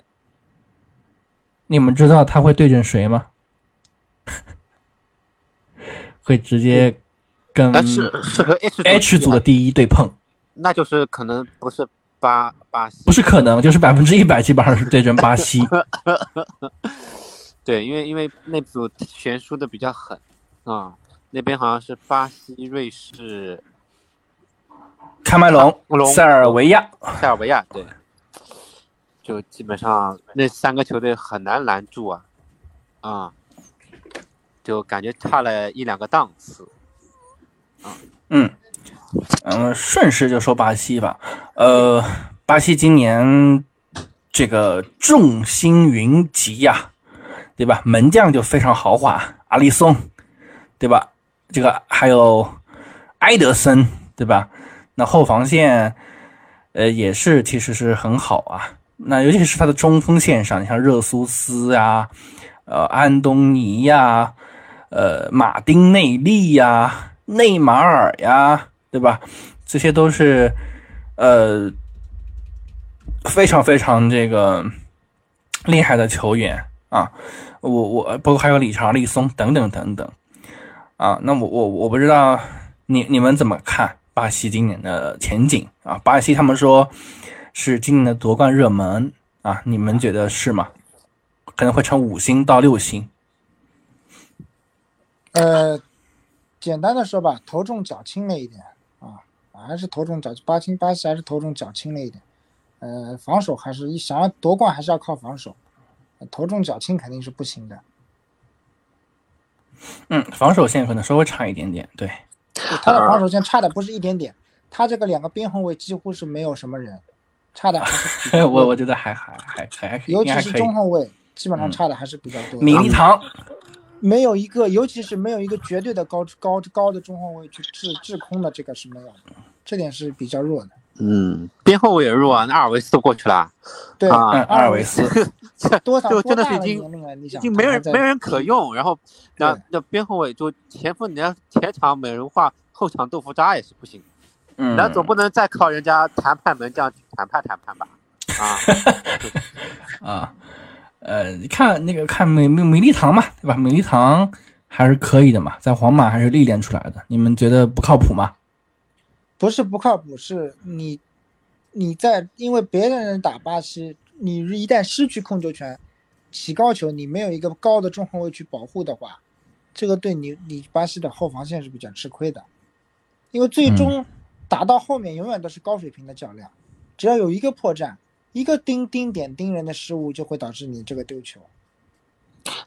S3: 你们知道他会对阵谁吗？会直接跟
S1: 是是和 H
S3: H 组的第一对碰，
S1: 那就是可能不是巴巴西，
S3: 不是可能就是百分之一百，基本上是对阵巴西。
S1: 对，因为因为那组悬殊的比较狠啊，那边好像是巴西、瑞士、
S3: 喀麦隆、塞尔维亚、
S1: 塞尔维亚，对，就基本上那三个球队很难拦住啊，啊。就感觉差了一两个档次，
S3: 啊，嗯，嗯，嗯顺势就说巴西吧，呃，巴西今年这个众星云集呀，对吧？门将就非常豪华，阿里松，对吧？这个还有埃德森，对吧？那后防线，呃，也是其实是很好啊。那尤其是他的中锋线上，你像热苏斯呀，呃，安东尼呀。呃，马丁内利呀，内马尔呀，对吧？这些都是呃非常非常这个厉害的球员啊。我我包括还有理查利松等等等等啊。那我我我不知道你你们怎么看巴西今年的前景啊？巴西他们说是今年的夺冠热门啊，你们觉得是吗？可能会成五星到六星。
S2: 呃，简单的说吧，头重脚轻了一点，还是头重脚巴西巴西还是头重脚轻了一点。呃，防守还是一想要夺冠还是要靠防守，头重脚轻肯定是不行的。
S3: 嗯，防守线可能稍微差一点点，对。
S2: 他的防守线差的不是一点点，他这个两个边后卫几乎是没有什么人，差的。
S3: 我我觉得还还还还
S2: 尤其是中后卫，基本上差的还是比较多。
S3: 米利唐。
S2: 没有一个，尤其是没有一个绝对的高高高的中后卫去制制空的，这个是没有的，这点是比较弱的。
S1: 嗯，边后卫也弱啊，那阿尔维斯都过去了。
S2: 对，
S3: 阿尔维斯
S2: 多少
S1: 就真的是已经已经没人没人可用，然后那那边后卫就前锋，你要前场美人画，后场豆腐渣也是不行。
S3: 嗯，
S1: 那总不能再靠人家谈判门将去谈判谈判吧？
S3: 啊 啊。呃，你看那个看美美美丽堂嘛，对吧？美丽堂还是可以的嘛，在皇马还是历练出来的。你们觉得不靠谱吗？
S2: 不是不靠谱，是你你在因为别的人打巴西，你一旦失去控球权，起高球，你没有一个高的中后卫去保护的话，这个对你你巴西的后防线是比较吃亏的。因为最终打到后面永远都是高水平的较量，只要有一个破绽。一个盯盯点盯人的失误就会导致你这个丢球，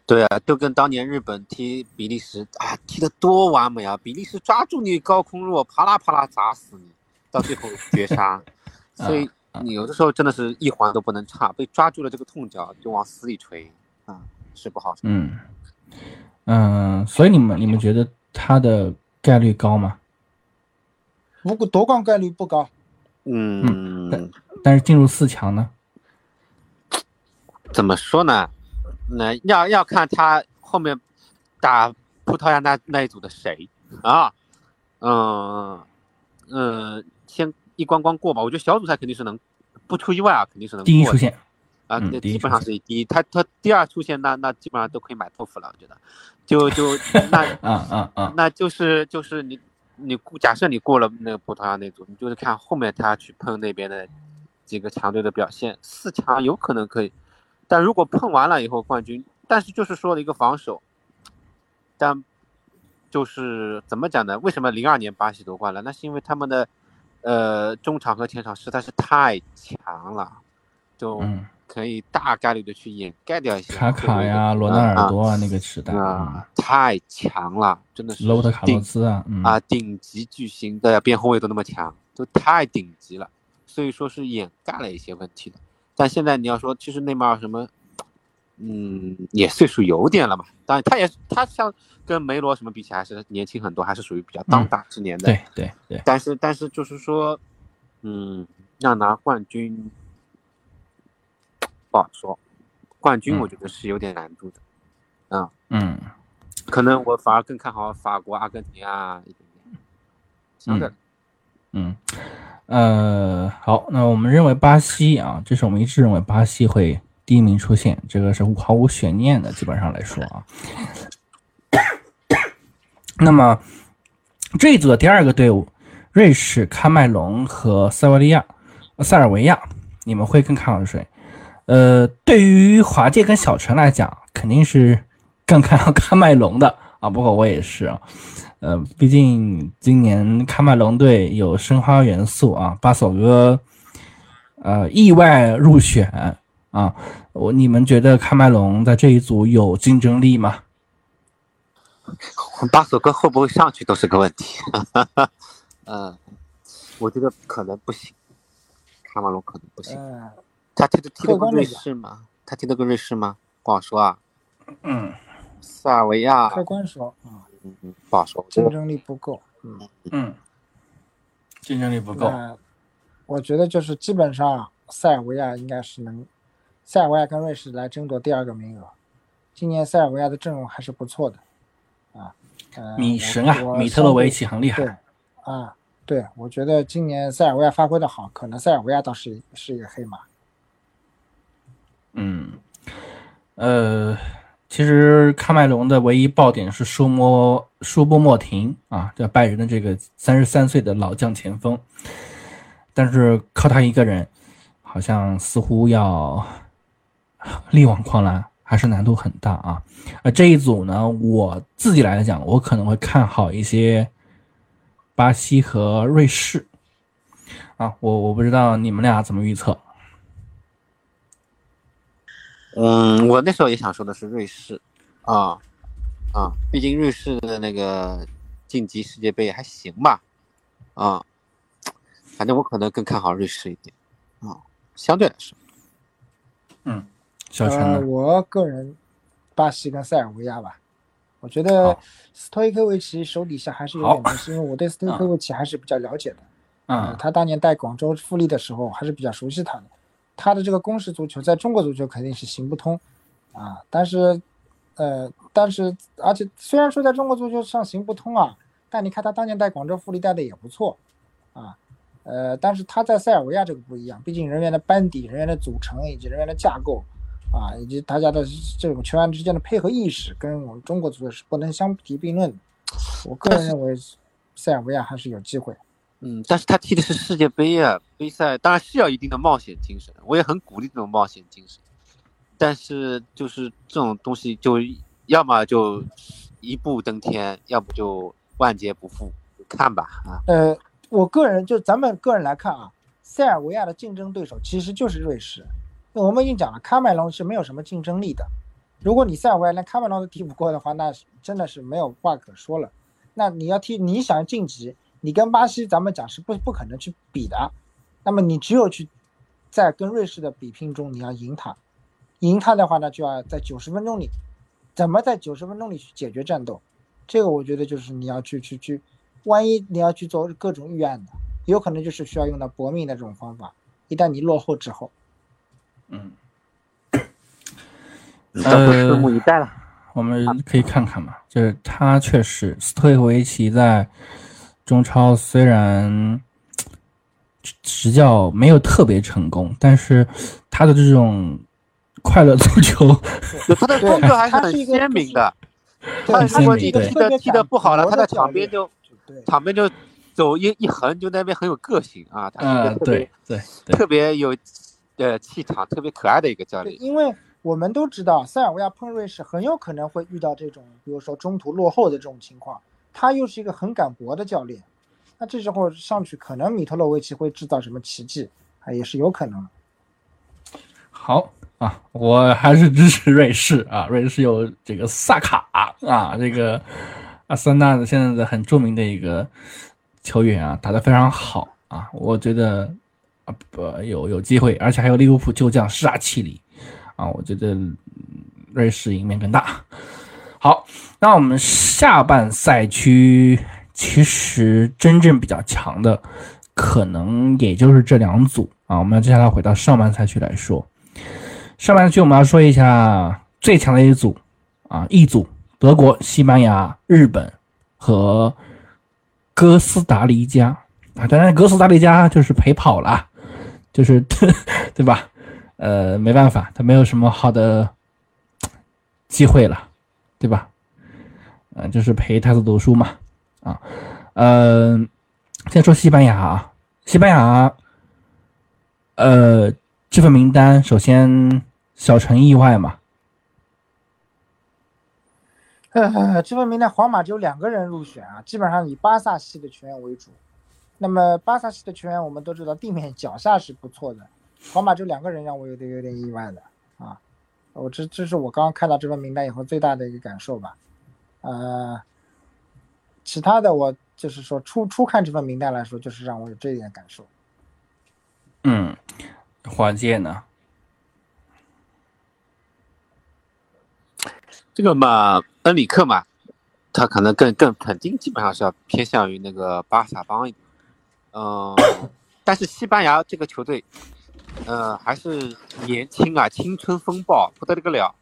S1: 对啊，就跟当年日本踢比利时啊，踢得多完美啊！比利时抓住你高空落，啪啦啪啦砸死你，到最后绝杀。所以你有的时候真的是一环都不能差，被抓住了这个痛脚就往死里锤啊，是不好受。
S3: 嗯嗯，所以你们你们觉得他的概率高吗？
S2: 不过夺冠概率不高。
S1: 嗯，
S3: 但是进入四强呢？
S1: 怎么说呢？那要要看他后面打葡萄牙那那一组的谁啊？嗯嗯，先一关关过吧。我觉得小组赛肯定是能，不出意外啊，肯定是能
S3: 第一出现
S1: 啊，那基本上是第一。他他第二出现，那那基本上都可以买豆腐了，我觉得。就就 那
S3: 嗯嗯嗯！
S1: 那就是就是你你估假设你过了那个葡萄牙那组，你就是看后面他去碰那边的几个强队的表现，四强有可能可以，但如果碰完了以后冠军，但是就是说了一个防守，但就是怎么讲呢？为什么零二年巴西夺冠了？那是因为他们的呃中场和前场实在是太强了，就
S3: 嗯，
S1: 可以大概率的去掩盖掉一些
S3: 卡卡呀、罗纳尔多啊，那个时代
S1: 啊，太强了，真的是
S3: 罗伯特卡洛
S1: 顶
S3: 斯啊，嗯
S1: 啊，顶级巨星的边后卫都那么强，都太顶级了，所以说是掩盖了一些问题的。但现在你要说，其实内马尔什么，嗯，也岁数有点了嘛。当然，他也他像跟梅罗什么比起来，还是年轻很多，还是属于比较当打之年的。
S3: 对对对，
S1: 但是但是就是说，嗯，要拿冠军不好说，冠军
S3: 嗯
S1: 我觉得是有点难度的。嗯，
S3: 嗯
S1: 可能我反而更看好法国、阿根廷啊一点点。相对来
S3: 嗯呃，好，那我们认为巴西啊，这是我们一致认为巴西会第一名出现，这个是毫无悬念的，基本上来说啊。那么这一组的第二个队伍，瑞士、喀麦隆和塞维利亚、塞尔维亚，你们会更看好谁？呃，对于华界跟小陈来讲，肯定是更看好喀麦隆的啊。不过我也是啊，呃，毕竟今年喀麦隆队有申花元素啊，巴索哥呃意外入选啊。我你们觉得喀麦隆在这一组有竞争力吗？
S1: 巴索哥会不会上去都是个问题。嗯，我觉得可能不行，喀麦隆可能不行。
S2: 嗯，
S1: 他踢的踢得过瑞士吗？他踢得过瑞士吗？不好说啊。
S3: 嗯
S1: 塞尔维亚，
S2: 客观说啊，
S1: 嗯嗯，不好说。我觉得
S2: 竞争力不够。
S3: 嗯嗯，竞争力不够。
S2: 我觉得就是基本上塞尔维亚应该是能，塞尔维亚跟瑞士来争夺第二个名额。今年塞尔维亚的阵容还是不错的，啊，
S3: 米神啊，米特洛维奇很厉
S2: 对
S3: 害。
S2: 啊，对，我觉得今年塞尔维亚发挥的好，可能塞尔维亚倒是是一个黑马。
S3: 嗯，呃，其实喀麦隆的唯一爆点是舒莫舒波莫廷啊，这拜仁的这个三十三岁的老将前锋，但是靠他一个人，好像似乎要力挽狂澜，还是难度很大啊。呃，这一组呢，我自己来讲，我可能会看好一些巴西和瑞士啊，我我不知道你们俩怎么预测。
S1: 嗯，我那时候也想说的是瑞士，啊啊，毕竟瑞士的那个晋级世界杯还行吧，啊，反正我可能更看好瑞士一点，啊，相对来说，嗯
S3: 小陈？
S2: 我个人巴西跟塞尔维亚吧，我觉得斯托伊科维奇手底下还是有点东西，因为我对斯托伊科维奇还是比较了解的。呃，
S3: 嗯
S2: 他当年带广州富力的时候还是比较熟悉他的。他的这个攻势足球在中国足球肯定是行不通啊，但是，呃，但是而且虽然说在中国足球上行不通啊，但你看他当年带广州富力带的也不错啊，呃，但是他在塞尔维亚这个不一样，毕竟人员的班底、人员的组成以及人员的架构啊，以及大家的这种球员之间的配合意识，跟我们中国足球是不能相提并论的。我个人认为，塞尔维亚还是有机会。
S1: 嗯，但是他踢的是世界杯啊，杯赛当然是要一定的冒险精神，我也很鼓励这种冒险精神，但是就是这种东西就要么就一步登天，要不就万劫不复，看吧啊，
S2: 呃，我个人就咱们个人来看啊，塞尔维亚的竞争对手其实就是瑞士。我们已经讲了，喀麦隆是没有什么竞争力的，如果你塞尔维亚连喀麦隆都踢不过的话，那真的是没有话可说了。那你要踢，你想晋级，你跟巴西咱们讲是不不可能去比的。那么你只有去在跟瑞士的比拼中，你要赢他，赢他的话呢，就要在九十分钟里，怎么在九十分钟里去解决战斗？这个我觉得就是你要去去去，万一你要去做各种预案的，有可能就是需要用到搏命的这种方法。一旦你落后之后，
S3: 嗯，
S1: 咱们拭目以待了。
S3: 我们可以看看嘛，就是他确实斯托克维奇在中超虽然执教没有特别成功，但是他的这种快乐足球，
S1: 他的风格还是很鲜明的。他如果你踢的踢的不好了，他在场边就场边就走一一横，就那边很有个性啊。
S3: 嗯，对对，
S1: 特别有呃气场，特别可爱的一个教练。
S2: 因为我们都知道，塞尔维亚碰瑞士很有可能会遇到这种，比如说中途落后的这种情况。他又是一个很敢搏的教练，那这时候上去，可能米特洛维奇会制造什么奇迹啊，也是有可能。
S3: 好。啊，我还是支持瑞士啊！瑞士有这个萨卡啊，这个阿森纳的现在的很著名的一个球员啊，打得非常好啊！我觉得啊不有有机会，而且还有利物浦旧将沙奇里啊，我觉得瑞士赢面更大。好，那我们下半赛区其实真正比较强的，可能也就是这两组啊。我们接下来回到上半赛区来说。上半区我们要说一下最强的一组啊一组德国、西班牙、日本和哥斯达黎加啊，当然哥斯达黎加就是陪跑了，就是 对吧？呃，没办法，他没有什么好的机会了，对吧？嗯，就是陪太子读书嘛啊，嗯，先说西班牙啊，西班牙，呃。这份名单，首先小陈意外嘛？
S2: 呃，这份名单皇马只有两个人入选啊，基本上以巴萨系的球员为主。那么巴萨系的球员我们都知道地面脚下是不错的，皇马就两个人让我有点有点意外的。我这这是我刚刚看到这份名单以后最大的一个感受吧。呃，其他的我就是说初初看这份名单来说，就是让我有这一点感受。
S3: 嗯。华健呢？
S1: 这个嘛，恩里克嘛，他可能更更肯定，基本上是要偏向于那个巴萨帮一点。嗯，但是西班牙这个球队，呃，还是年轻啊，青春风暴不得了。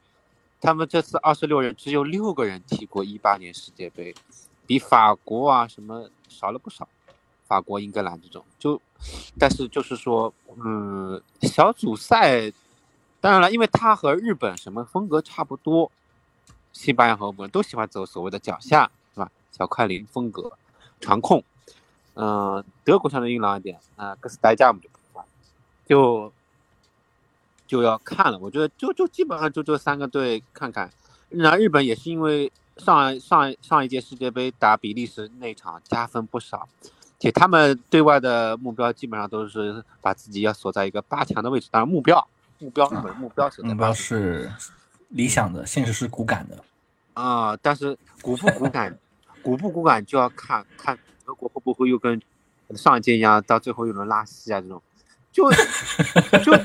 S1: 他们这次二十六人只有六个人踢过一八年世界杯，比法国啊什么少了不少。法国、英格兰这种就，但是就是说，嗯，小组赛，当然了，因为他和日本什么风格差不多，西班牙和我们都喜欢走所谓的脚下，是吧？小快灵风格，传控，嗯，德国相对硬朗一点，啊，哥斯达黎加我们就，就就要看了。我觉得就就基本上就这三个队看看，那日本也是因为上上上一届世界杯打比利时那场加分不少。且他们对外的目标基本上都是把自己要锁在一个八强的位置，当然目标目标日本目标是
S3: 目标是理想的，现实是骨感的
S1: 啊。但是骨不骨感，骨不骨感就要看看德国会不会又跟上一届一样，到最后一轮拉稀啊这种，就就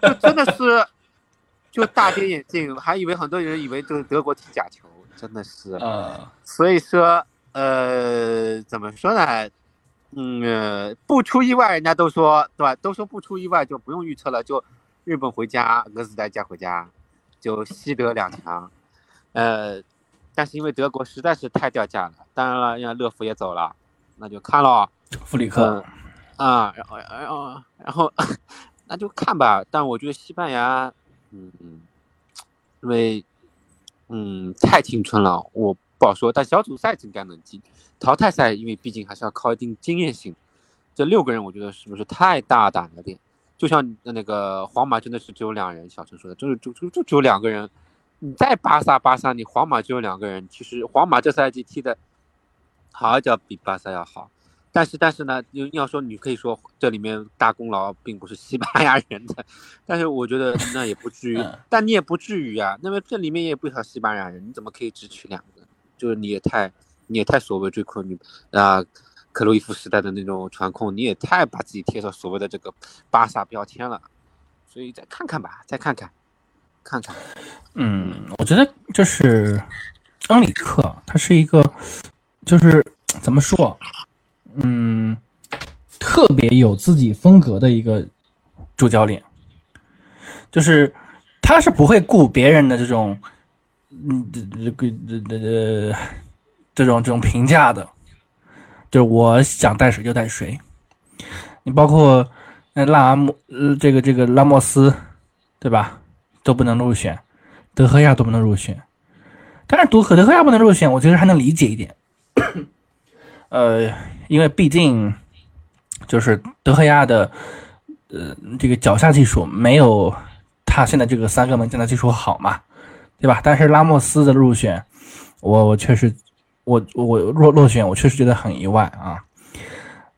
S1: 就真的是就大跌眼镜，还以为很多人以为这个德国踢假球，真的是
S3: 啊。
S1: 所以说呃，怎么说呢？嗯，不出意外，人家都说对吧？都说不出意外就不用预测了，就日本回家，哥斯达黎加回家，就西德两强。呃，但是因为德国实在是太掉价了，当然了，人家勒夫也走了，那就看了。
S3: 弗里克
S1: 啊，然后然后然后 那就看吧。但我觉得西班牙，嗯嗯，因为嗯太青春了，我不好说。但小组赛应该能进。淘汰赛，因为毕竟还是要靠一定经验性。这六个人，我觉得是不是太大胆了点？就像那个皇马，真的是只有两人。小陈说的，就是就就就只有两个人。你在巴萨，巴萨你皇马只有两个人。其实皇马这赛季踢的，好叫比巴萨要好。但是但是呢，你要说你可以说这里面大功劳并不是西班牙人的，但是我觉得那也不至于，但你也不至于啊。那么这里面也不少西班牙人，你怎么可以只取两个？就是你也太你也太所谓追控你啊，克洛伊夫时代的那种传控，你也太把自己贴上所谓的这个巴萨标签了。所以再看看吧，再看看，看看。
S3: 嗯，我觉得就是恩里克，他是一个，就是怎么说？嗯，特别有自己风格的一个主教练，就是他是不会顾别人的这种，嗯，这这个这这这这种这种评价的，就是我想带谁就带谁。你包括那拉莫，这个这个拉莫斯，对吧？都不能入选，德赫亚都不能入选。但是德赫德赫亚不能入选，我觉得还能理解一点。呃，因为毕竟就是德赫亚的呃这个脚下技术没有他现在这个三个门将的技术好嘛，对吧？但是拉莫斯的入选，我我确实我我落落选，我确实觉得很意外啊。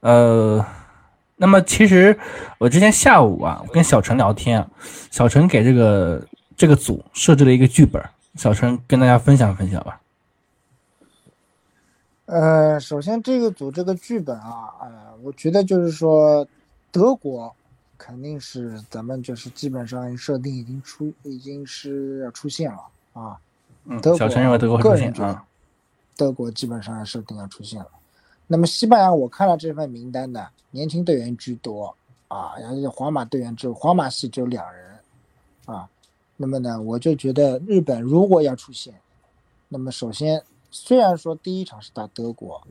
S3: 呃，那么其实我之前下午啊跟小陈聊天，小陈给这个这个组设置了一个剧本，小陈跟大家分享分享吧。
S2: 呃，首先这个组这个剧本啊，呃，我觉得就是说，德国肯定是咱们就是基本上设定已经出，已经是要出现了啊。
S3: 嗯，
S2: 德国
S3: 小陈认为德国会出现啊。
S2: 德国基本上设定要出现了。那么西班牙，我看了这份名单呢年轻队员居多啊，然后皇马队员只有皇马系只有两人啊。那么呢，我就觉得日本如果要出现，那么首先。虽然说第一场是打德国，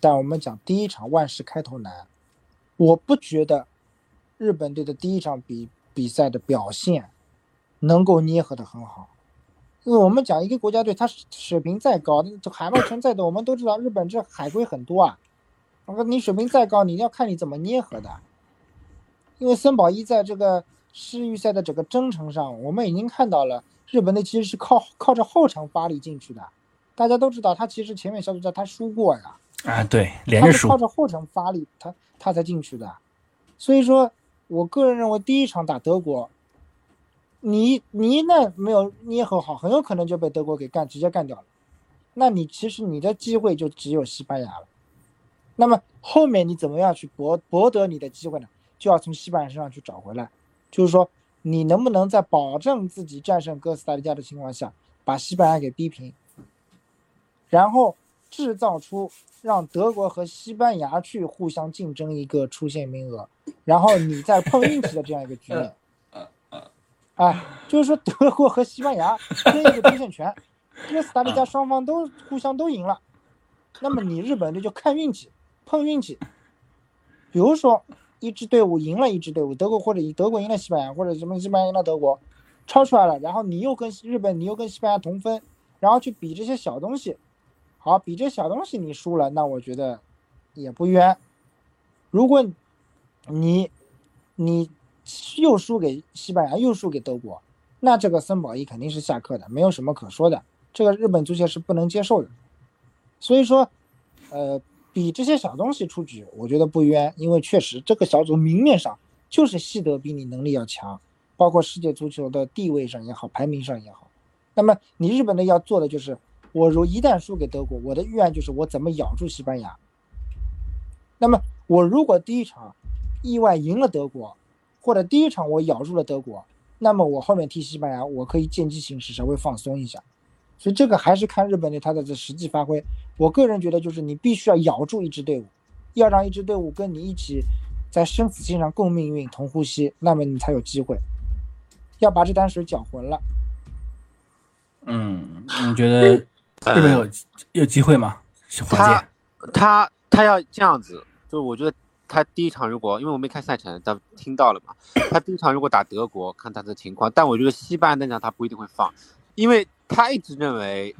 S2: 但我们讲第一场万事开头难，我不觉得日本队的第一场比比赛的表现能够捏合的很好，因为我们讲一个国家队，他水平再高，这海外存在的，我们都知道日本这海归很多啊，我说你水平再高，你要看你怎么捏合的，因为森保一在这个世预赛的整个征程上，我们已经看到了日本队其实是靠靠着后场发力进去的。大家都知道，他其实前面小组赛他输过呀，
S3: 啊，对，连着输，
S2: 靠着后程发力，他他才进去的。所以说，我个人认为第一场打德国，你你那没有捏合好，很有可能就被德国给干直接干掉了。那你其实你的机会就只有西班牙了。那么后面你怎么样去博博得你的机会呢？就要从西班牙身上去找回来，就是说你能不能在保证自己战胜哥斯达黎加的情况下，把西班牙给逼平。然后制造出让德国和西班牙去互相竞争一个出线名额，然后你再碰运气的这样一个局面。哎，就是说德国和西班牙争一个出线权，哥斯达黎加双方都互相都赢了，那么你日本队就看运气，碰运气。比如说一支队伍赢了一支队伍，德国或者德国赢了西班牙，或者什么西班牙赢了德国，超出来了，然后你又跟日本，你又跟西班牙同分，然后去比这些小东西。好，比这小东西你输了，那我觉得也不冤。如果你你又输给西班牙，又输给德国，那这个森保一肯定是下课的，没有什么可说的。这个日本足协是不能接受的。所以说，呃，比这些小东西出局，我觉得不冤，因为确实这个小组明面上就是西德比你能力要强，包括世界足球的地位上也好，排名上也好。那么你日本的要做的就是。我如一旦输给德国，我的预案就是我怎么咬住西班牙。那么我如果第一场意外赢了德国，或者第一场我咬住了德国，那么我后面踢西班牙，我可以见机行事，稍微放松一下。所以这个还是看日本队他的这实际发挥。我个人觉得就是你必须要咬住一支队伍，要让一支队伍跟你一起在生死线上共命运、同呼吸，那么你才有机会。要把这滩水搅浑了。
S3: 嗯，你觉得？日本有有机会吗？
S1: 他他他要这样子，就我觉得他第一场如果因为我没看赛程，但听到了嘛，他第一场如果打德国，看他的情况。但我觉得西班牙那场他不一定会放，因为他一直认为，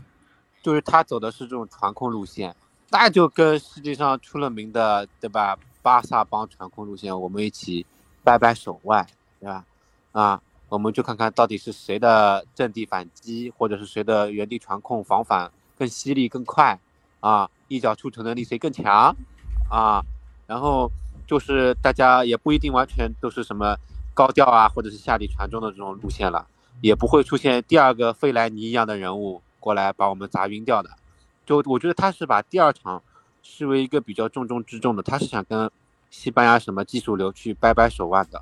S1: 就是他走的是这种传控路线，那就跟世界上出了名的对吧，巴萨帮传控路线，我们一起掰掰手腕，对吧？啊。我们就看看到底是谁的阵地反击，或者是谁的原地传控防反更犀利更快啊！一脚出球能力谁更强啊，然后就是大家也不一定完全都是什么高调啊，或者是下底传中的这种路线了，也不会出现第二个费莱尼一样的人物过来把我们砸晕掉的。就我觉得他是把第二场视为一个比较重中之重的，他是想跟西班牙什么技术流去掰掰手腕的，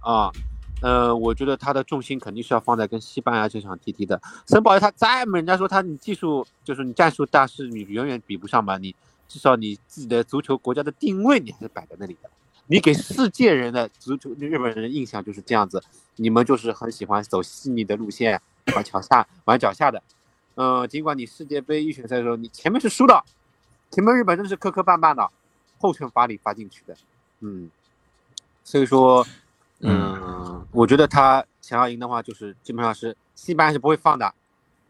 S1: 啊。呃，我觉得他的重心肯定是要放在跟西班牙这场踢踢的。森保一他再么，人家说他你技术就是你战术大师，你远远比不上吧？你至少你自己的足球国家的定位你还是摆在那里的。你给世界人的足球日本人的印象就是这样子，你们就是很喜欢走细腻的路线，玩脚下玩脚下的。嗯，尽管你世界杯预选赛的时候你前面是输的，前面日本真的是磕磕绊绊的，后程发力发进去的。嗯，所以说。嗯，我觉得他想要赢的话，就是基本上是西班牙是不会放的，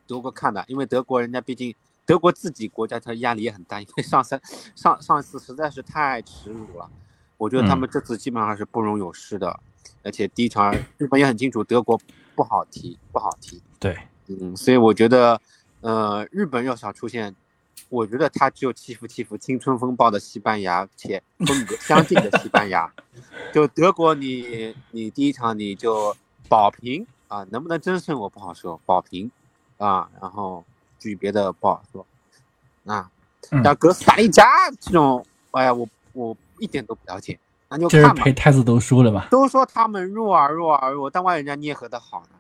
S1: 德国看的，因为德国人家毕竟德国自己国家他压力也很大，因为上三上上一次实在是太耻辱了，我觉得他们这次基本上是不容有失的，而且第一场日本也很清楚德国不好踢不好踢，
S3: 对，
S1: 嗯，所以我觉得，呃，日本要想出现。我觉得他只有欺负欺负青春风暴的西班牙，且风格相近的西班牙。就德国，你你第一场你就保平啊，能不能争胜我不好说，保平啊，然后至于别的不好说啊。像格斯达黎加这种，哎呀，我我一点都不了解，那就看
S3: 吧。陪太子都输了吧？
S1: 都说他们弱啊弱啊弱，但万一人家捏合的好呢，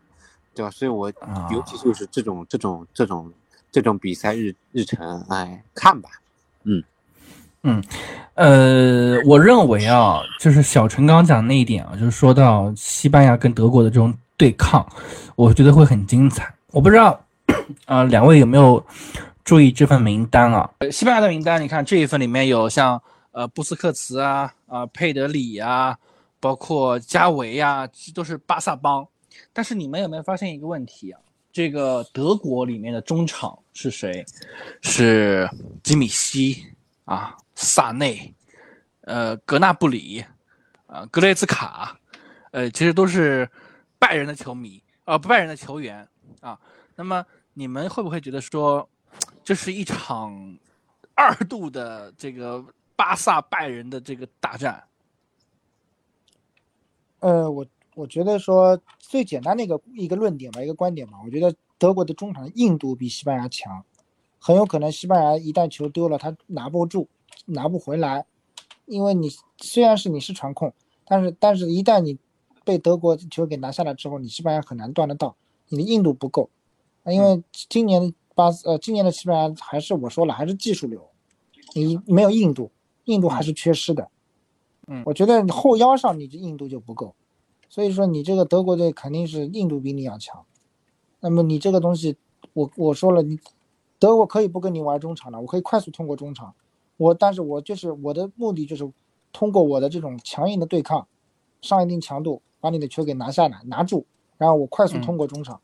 S1: 对吧？所以我尤其就是这种这种这种。这种比赛日日程，哎，看吧，嗯
S3: 嗯，呃，我认为啊，就是小陈刚讲那一点啊，就是说到西班牙跟德国的这种对抗，我觉得会很精彩。我不知道 啊，两位有没有注意这份名单啊？西班牙的名单，你看这一份里面有像呃布斯克茨啊啊佩德里啊，包括加维啊，都是巴萨帮。但是你们有没有发现一个问题啊？这个德国里面的中场是谁？是基米希啊，萨内，呃，格纳布里，啊，格雷兹卡，呃，其实都是拜仁的球迷啊，拜仁的球员啊。那么你们会不会觉得说，这是一场二度的这个巴萨拜仁的这个大战？
S2: 呃，我。我觉得说最简单的一个一个论点吧，一个观点吧。我觉得德国的中场硬度比西班牙强，很有可能西班牙一旦球丢了，他拿不住，拿不回来。因为你虽然是你是传控，但是但是一旦你被德国球给拿下来之后，你西班牙很难断得到，你的硬度不够。因为今年巴呃今年的西班牙还是我说了还是技术流，你没有硬度，硬度还是缺失的。
S3: 嗯，
S2: 我觉得后腰上你的硬度就不够。所以说你这个德国队肯定是硬度比你要强，那么你这个东西，我我说了，你德国可以不跟你玩中场了，我可以快速通过中场，我但是我就是我的目的就是通过我的这种强硬的对抗，上一定强度把你的球给拿下来拿住，然后我快速通过中场，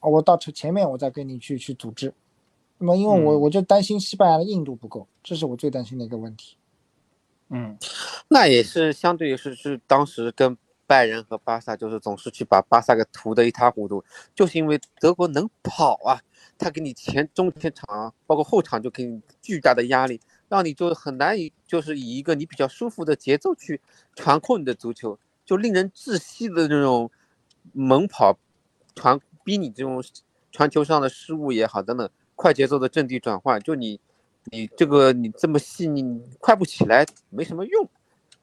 S2: 啊，我到前前面我再跟你去去组织，那么因为我我就担心西班牙的硬度不够，这是我最担心的一个问题。
S3: 嗯，
S1: 那也是相对于是是当时跟。拜仁和巴萨就是总是去把巴萨给屠得一塌糊涂，就是因为德国能跑啊，他给你前中前场包括后场就给你巨大的压力，让你就很难以就是以一个你比较舒服的节奏去传控你的足球，就令人窒息的这种猛跑传逼你这种传球上的失误也好等等快节奏的阵地转换，就你你这个你这么细腻快不起来没什么用。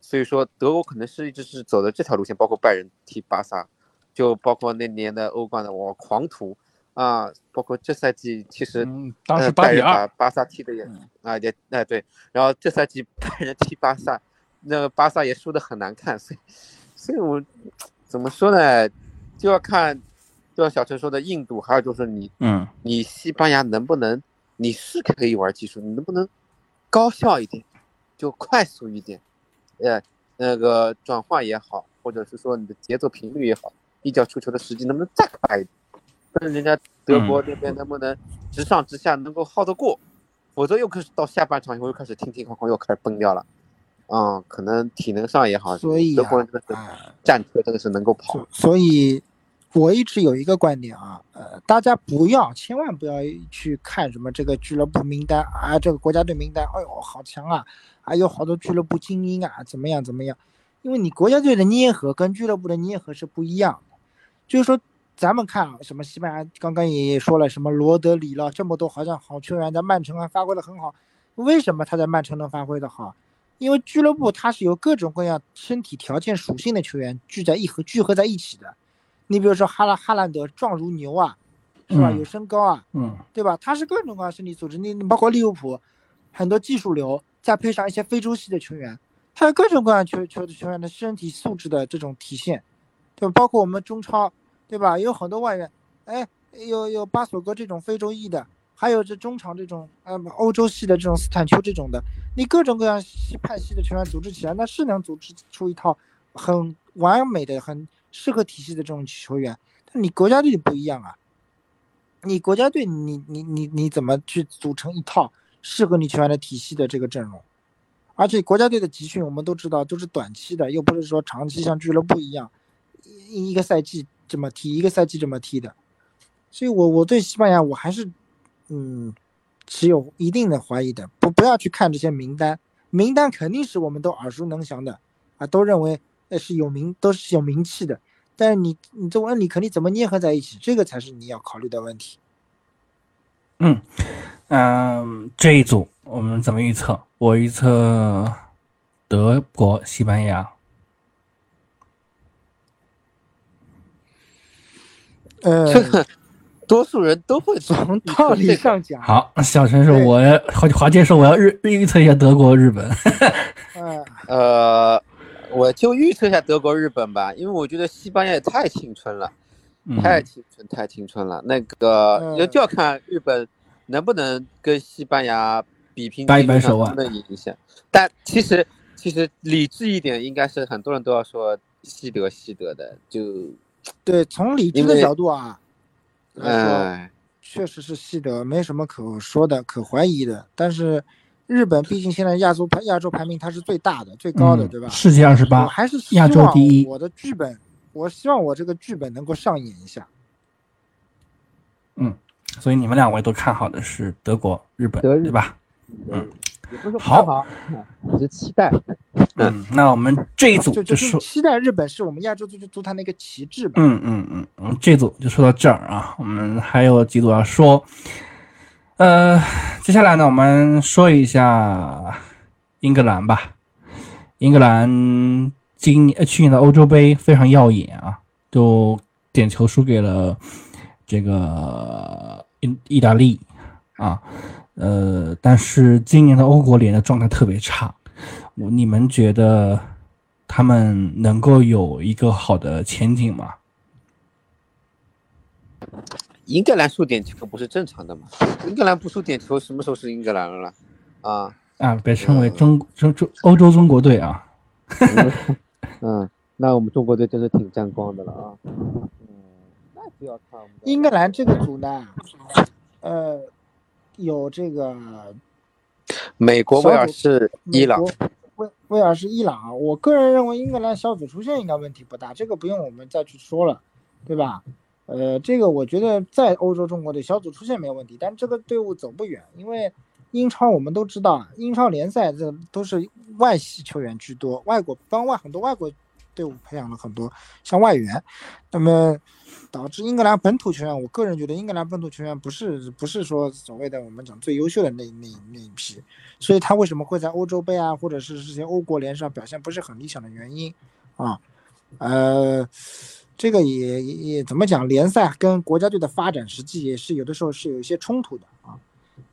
S1: 所以说，德国可能是一直是走的这条路线，包括拜仁踢巴萨，就包括那年的欧冠的我狂徒啊，包括这赛季其实
S3: 当时
S1: 拜仁把巴萨踢的也啊也哎对，然后这赛季拜仁踢巴萨，那个巴萨也输的很难看，所以所以我怎么说呢，就要看，就像小陈说的印度，还有就是你
S3: 嗯，
S1: 你西班牙能不能，你是可以玩技术，你能不能高效一点，就快速一点。呃，那个转换也好，或者是说你的节奏频率也好，一脚出球的时机能不能再快一点？跟人家德国这边能不能直上直下能够耗得过，否则又开始到下半场以后又开始停停哐哐又开始崩掉了。嗯，可能体能上也好，
S2: 所以
S1: 德国人真的是战车真的是能够跑。
S2: 所以我一直有一个观点啊，呃，大家不要，千万不要去看什么这个俱乐部名单啊，这个国家队名单，哎呦，好强啊，还有好多俱乐部精英啊，怎么样怎么样？因为你国家队的捏合跟俱乐部的捏合是不一样的，就是说，咱们看啊，什么西班牙刚刚也说了，什么罗德里了，这么多好像好球员在曼城还发挥的很好，为什么他在曼城能发挥的好？因为俱乐部它是由各种各样身体条件属性的球员聚在一合聚合在一起的。你比如说哈兰哈兰德壮如牛啊，是吧？有身高啊，
S3: 嗯，
S2: 对吧？他是各种各样身体组织。你你包括利物浦，很多技术流，再配上一些非洲系的球员，他有各种各样球球球员的身体素质的这种体现，对吧？包括我们中超，对吧？有很多外援，哎，有有巴索哥这种非洲裔的，还有这中场这种，呃，欧洲系的这种斯坦丘这种的，你各种各样系派系的球员组织起来，那是能组织出一套很完美的很。适合体系的这种球员，但你国家队不一样啊！你国家队，你你你你怎么去组成一套适合你球员的体系的这个阵容？而且国家队的集训我们都知道都是短期的，又不是说长期像俱乐部一样一一个赛季这么踢，一个赛季这么踢的。所以，我我对西班牙我还是嗯持有一定的怀疑的。不不要去看这些名单，名单肯定是我们都耳熟能详的啊，都认为。那是有名，都是有名气的，但是你你这问你肯定怎么捏合在一起，这个才是你要考虑的问题。
S3: 嗯嗯，这一组我们怎么预测？我预测德国、西班牙。
S2: 呃，
S1: 这个多数人都会
S2: 从道理上讲。
S3: 好，小陈说我要华华健说我要日预测一下德国、日本。
S2: 嗯
S1: 呃。我就预测一下德国、日本吧，因为我觉得西班牙也太青春了，太青春、太青春了。那个要就要看日本能不能跟西班牙比拼，
S3: 掰一掰手
S1: 腕，能赢一下。但其实其实理智一点，应该是很多人都要说西德、西德的。就
S2: 对，从理智的角度
S1: 啊，哎，
S2: 确实是西德，没什么可说的、可怀疑的。但是。日本毕竟现在亚洲排亚洲排名它是最大的最高的，对吧？
S3: 世界二十八，我
S2: 还是
S3: 亚洲第一。
S2: 我的剧本，我希望我这个剧本能够上演一下。
S3: 嗯，所以你们两位都看好的是德国、日本，对吧？
S1: 嗯，好，我就期待。
S3: 嗯，那我们这一组就说
S2: 期待日本是我们亚洲足球足坛的一个旗帜吧。
S3: 嗯嗯嗯，我们这组就说到这儿啊，我们还有几组要说。呃，接下来呢，我们说一下英格兰吧。英格兰今呃去年的欧洲杯非常耀眼啊，就点球输给了这个意意大利啊。呃，但是今年的欧国联的状态特别差，你们觉得他们能够有一个好的前景吗？
S1: 英格兰输点球不是正常的吗？英格兰不输点球，什么时候是英格兰了？啊
S3: 啊！被称为中中中欧洲中国队啊！
S1: 嗯，那我们中国队真是挺沾光的了啊！嗯，那就要看我们
S2: 英格兰这个组呢，呃，有这个
S1: 美国、威尔士、伊朗。
S2: 威威尔士、伊朗，我个人认为英格兰小组出线应该问题不大，这个不用我们再去说了，对吧？呃，这个我觉得在欧洲中国队小组出现没有问题，但这个队伍走不远，因为英超我们都知道，英超联赛这都是外系球员居多，外国帮外很多外国队伍培养了很多像外援，那么导致英格兰本土球员，我个人觉得英格兰本土球员不是不是说所谓的我们讲最优秀的那那那一批，所以他为什么会在欧洲杯啊或者是这些欧国联上表现不是很理想的原因啊，呃。这个也也怎么讲？联赛跟国家队的发展实际也是有的时候是有一些冲突的啊。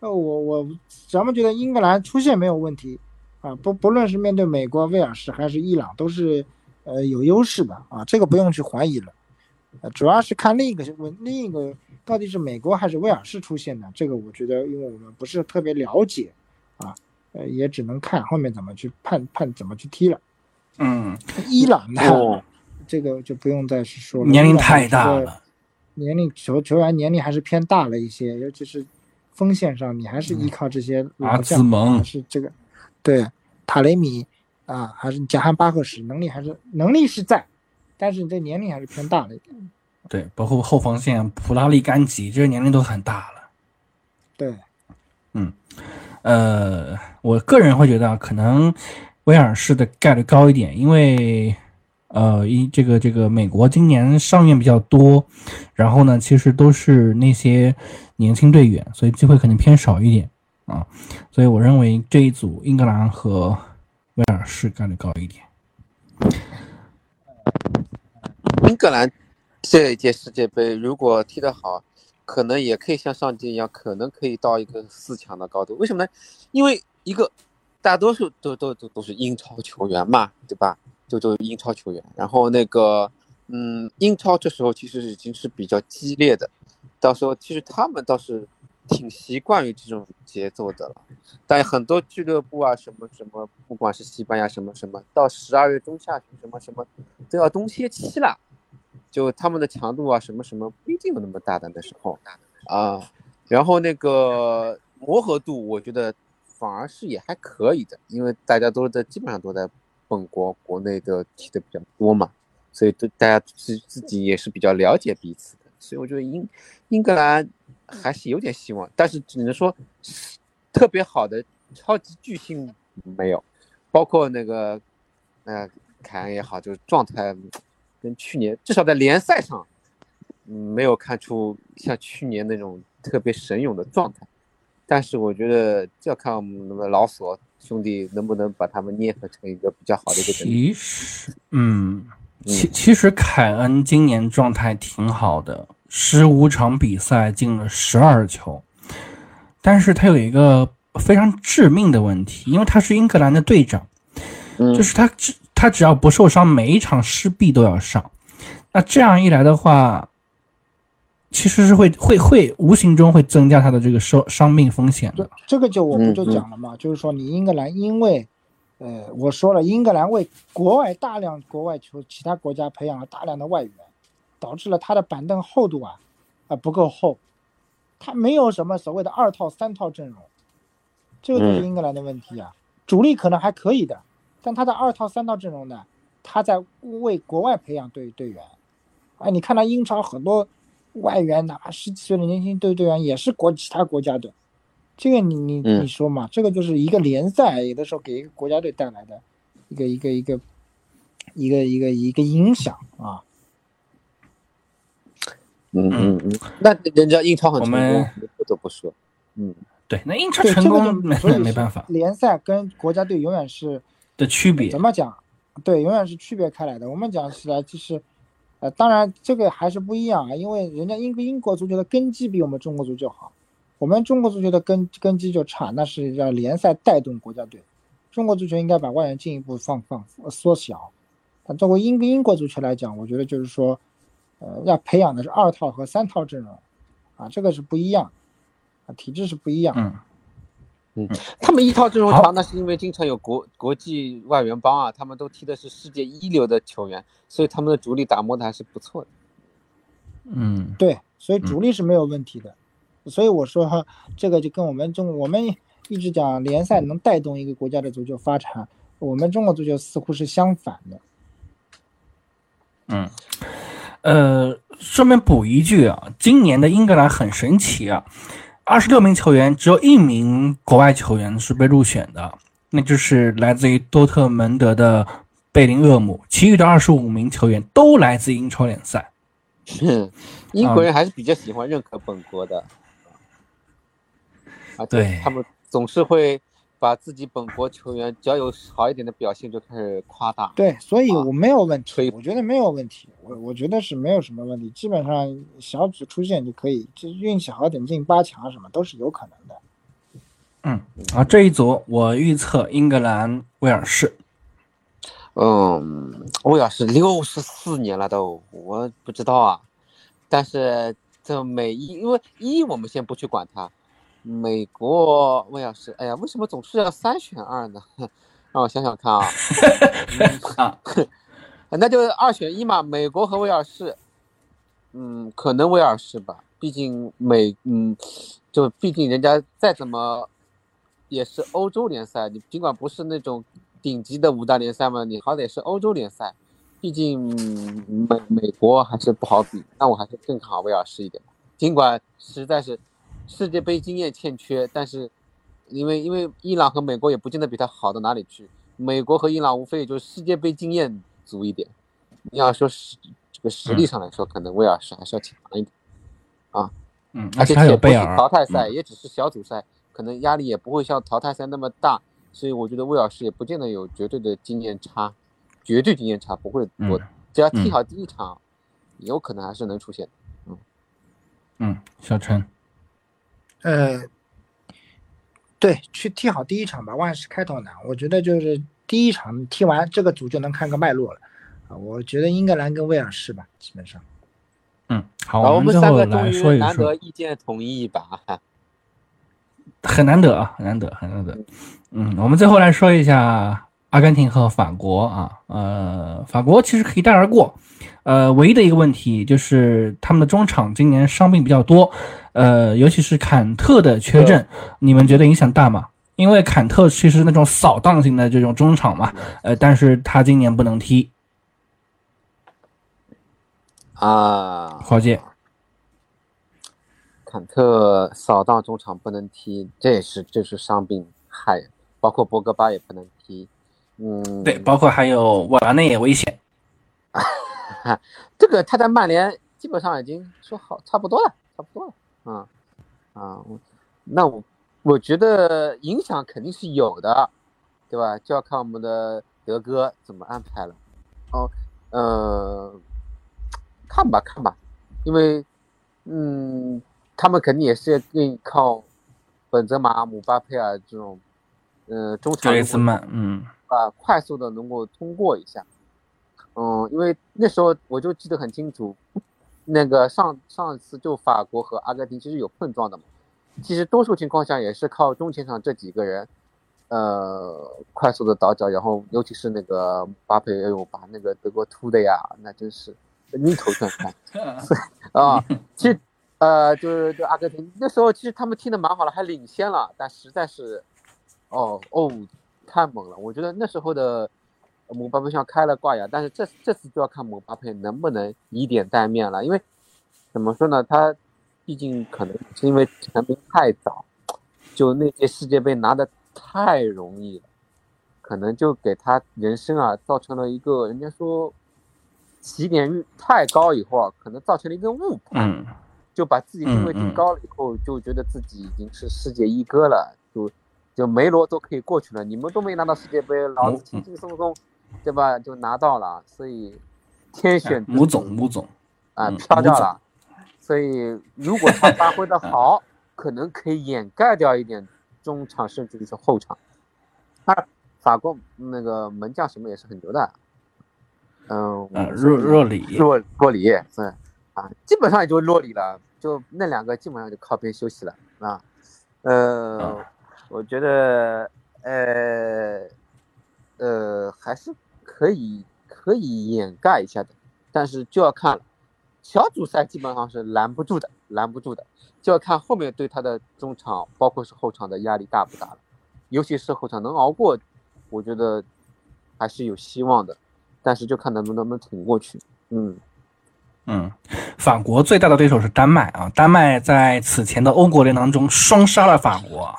S2: 那我我咱们觉得英格兰出线没有问题啊，不不论是面对美国、威尔士还是伊朗，都是呃有优势的啊，这个不用去怀疑了。呃，主要是看另一个问另一个到底是美国还是威尔士出现的，这个我觉得因为我们不是特别了解啊，呃，也只能看后面怎么去判判怎么去踢了。
S3: 嗯，
S2: 伊朗呢？这个就不用再说了，
S3: 年龄太大了，
S2: 年龄球球员年龄还是偏大了一些，尤其是锋线上，你还是依靠这些老将，是这个，对塔雷米啊，还是贾汉巴赫什能力还是能力是在，但是你这年龄还是偏大了一点。
S3: 对，包括后防线普拉利甘吉，这些年龄都很大了。
S2: 对，
S3: 嗯，呃，我个人会觉得可能威尔士的概率高一点，因为呃，一这个这个美国今年伤员比较多，然后呢，其实都是那些年轻队员，所以机会肯定偏少一点啊。所以我认为这一组英格兰和威尔士概率高一点。
S1: 英格兰这一届世界杯如果踢得好，可能也可以像上届一样，可能可以到一个四强的高度。为什么呢？因为一个大多数都都都都是英超球员嘛，对吧？就就英超球员。然后那个，嗯，英超这时候其实已经是比较激烈的，到时候其实他们倒是挺习惯于这种节奏的了。但很多俱乐部啊，什么什么，不管是西班牙什么什么，到十二月中下旬什么什么都要冬歇期了。就他们的强度啊，什么什么不一定有那么大的那时候啊，然后那个磨合度，我觉得反而是也还可以的，因为大家都在基本上都在本国国内的踢的比较多嘛，所以都大家自自己也是比较了解彼此的，所以我觉得英英格兰还是有点希望，但是只能说特别好的超级巨星没有，包括那个呃凯恩也好，就是状态。跟去年至少在联赛上，没有看出像去年那种特别神勇的状态，但是我觉得就要看我们那个老索兄弟能不能把他们捏合成一个比较好的一个。
S3: 其实，嗯，其其实凯恩今年状态挺好的，十五场比赛进了十二球，但是他有一个非常致命的问题，因为他是英格兰的队长，就是他只。他只要不受伤，每一场势必都要上。那这样一来的话，其实是会会会无形中会增加他的这个伤伤病风险的。
S2: 这个就我不就讲了嘛，就是说你英格兰因为，呃，我说了，英格兰为国外大量国外球其他国家培养了大量的外援，导致了他的板凳厚度啊啊不够厚，他没有什么所谓的二套三套阵容，这个就是英格兰的问题啊。主力可能还可以的。但他的二套三套阵容呢？他在为国外培养队队员，哎，你看到英超很多外援，哪怕十几岁的年轻队队员也是国其他国家的，这个你你你说嘛？这个就是一个联赛有的时候给一个国家队带来的一个一个一个一个一个一个影响啊。
S1: 嗯嗯嗯，那人家英超很成功，不得不说，嗯，
S3: 对，那英超成功没没办法，
S2: 联赛跟国家队永远是。
S3: 的区别
S2: 怎么讲？对，永远是区别开来的。我们讲起来就是，呃，当然这个还是不一样啊，因为人家英英国足球的根基比我们中国足球好，我们中国足球的根根基就差，那是要联赛带动国家队。中国足球应该把外援进一步放放缩小。但作为英英国足球来讲，我觉得就是说，呃，要培养的是二套和三套阵容，啊，这个是不一样，啊，体制是不一样。
S3: 嗯。
S1: 嗯，他们一套阵容强，那是因为经常有国国际外援帮啊，他们都踢的是世界一流的球员，所以他们的主力打磨的还是不错的。
S3: 嗯，
S2: 对，所以主力是没有问题的。所以我说哈这个就跟我们中我们一直讲联赛能带动一个国家的足球发展，我们中国足球似乎是相反的。
S3: 嗯，呃，顺便补一句啊，今年的英格兰很神奇啊。二十六名球员，只有一名国外球员是被入选的，那就是来自于多特蒙德的贝林厄姆。其余的二十五名球员都来自英超联赛。
S1: 英国人还是比较喜欢认可本国的，啊，
S3: 对
S1: 他们总是会。把自己本国球员只要有好一点的表现就开始夸大，
S2: 对，所以我没有问题，我觉得没有问题，我我觉得是没有什么问题，基本上小组出线就可以，就运气好点进八强什么都是有可能的。
S3: 嗯，啊，这一组我预测英格兰、威尔士。
S1: 嗯，威尔士六十四年了都，我不知道啊，但是这每一因为一我们先不去管它。美国威尔士，哎呀，为什么总是要三选二呢？让我想想看啊，那就二选一嘛，美国和威尔士。嗯，可能威尔士吧，毕竟美，嗯，就毕竟人家再怎么也是欧洲联赛，你尽管不是那种顶级的五大联赛嘛，你好歹是欧洲联赛，毕竟美美国还是不好比，那我还是更看好威尔士一点。尽管实在是世界杯经验欠缺，但是因为因为伊朗和美国也不见得比他好到哪里去，美国和伊朗无非也就是世界杯经验足一点。你要说实这个实力上来说，可能威尔士还是要强一点啊。
S3: 嗯，
S1: 而且
S3: 还有
S1: 也不是
S3: 贝尔
S1: 淘汰赛，也只是小组赛，可能压力也不会像淘汰赛那么大，所以我觉得威尔士也不见得有绝对的经验差，绝对经验差不会多，
S3: 嗯
S1: 只要踢好第一场，有可能还是能出现的。
S3: 嗯，小陈，
S2: 呃，对，去踢好第一场吧，万事开头难。我觉得就是第一场踢完这个组就能看个脉络了啊。我觉得英格兰跟威尔士吧，基本上。
S3: 嗯，好，
S1: 好，我
S3: 们
S1: 三个终
S3: 来说一说
S1: 于难得，意见统一一把。
S3: 很难得啊，很难得，很难得。嗯，我们最后来说一下阿根廷和法国啊，呃，法国其实可以带而过，呃，唯一的一个问题就是他们的中场今年伤病比较多，呃，尤其是坎特的缺阵，你们觉得影响大吗？因为坎特其实那种扫荡型的这种中场嘛，呃，但是他今年不能踢，
S1: 啊，
S3: 华健，
S1: 坎特扫荡中场不能踢，这也是这是伤病害，包括博格巴也不能踢。嗯，
S3: 对，包括还有瓦拉内也危险，
S1: 这个他在曼联基本上已经说好差不多了，差不多了。啊、啊，我那我我觉得影响肯定是有的，对吧？就要看我们的德哥怎么安排了。哦，呃，看吧看吧，因为嗯，他们肯定也是更靠本泽马、姆巴佩啊这种，呃，中场如果
S3: 格曼，嗯
S1: 啊，快速的能够通过一下。嗯，因为那时候我就记得很清楚，那个上上次就法国和阿根廷其实有碰撞的嘛，其实多数情况下也是靠中前场这几个人，呃，快速的倒脚，然后尤其是那个巴佩，哎呦，把那个德国突的呀，那真是晕头转向 啊！其实呃，就是就阿根廷那时候其实他们踢的蛮好了，还领先了，但实在是，哦哦，太猛了！我觉得那时候的姆巴佩像开了挂呀，但是这这次就要看姆巴佩能不能以点带面了，因为怎么说呢，他毕竟可能是因为成名太早，就那届世界杯拿的太容易了，可能就给他人生啊造成了一个人家说起点太高以后啊，可能造成了一个误判。
S3: 嗯
S1: 就把自己定位
S3: 嗯嗯
S1: 定高了以后，就觉得自己已经是世界一哥了，就就梅罗都可以过去了，你们都没拿到世界杯，老子轻轻松松，对吧？就拿到了，所以天选之
S3: 吴
S1: 子
S3: 总吴总，
S1: 啊飘掉了，所以如果他发挥的好，可能可以掩盖掉一点中场甚至于是后场。他法国那个门将什么也是很牛的，嗯，
S3: 若若里，
S1: 若若里嗯啊，基本上也就若里了，就那两个基本上就靠边休息了啊。呃，我觉得呃呃还是可以可以掩盖一下的，但是就要看了，小组赛基本上是拦不住的，拦不住的，就要看后面对他的中场包括是后场的压力大不大了，尤其是后场能熬过，我觉得还是有希望的，但是就看能不能不能挺过去，嗯。
S3: 嗯，法国最大的对手是丹麦啊，丹麦在此前的欧国联当中双杀了法国，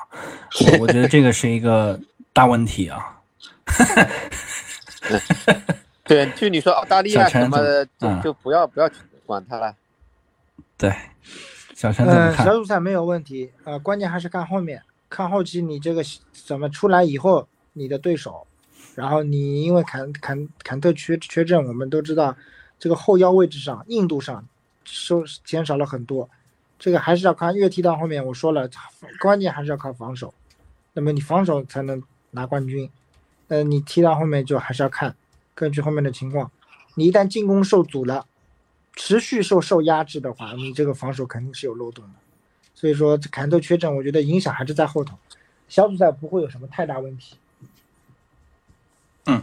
S3: 我觉得这个是一个大问题啊。
S1: 对，就你说澳大利亚什么的，就
S3: 嗯
S1: 就不要不要去管它了。
S3: 对，小陈怎么
S2: 呃，小？组赛没有问题，呃，关键还是看后面，看后期你这个怎么出来以后，你的对手，然后你因为坎坎坎特缺缺阵，我们都知道这个后腰位置上硬度上收减少了很多，这个还是要看越踢到后面，我说了，关键还是要靠防守，那么你防守才能拿冠军，呃，你踢到后面就还是要看根据后面的情况，你一旦进攻受阻了。持续受受压制的话，你这个防守肯定是有漏洞的。所以说，这坎特缺阵，我觉得影响还是在后头。小组赛不会有什么太大问题。
S3: 嗯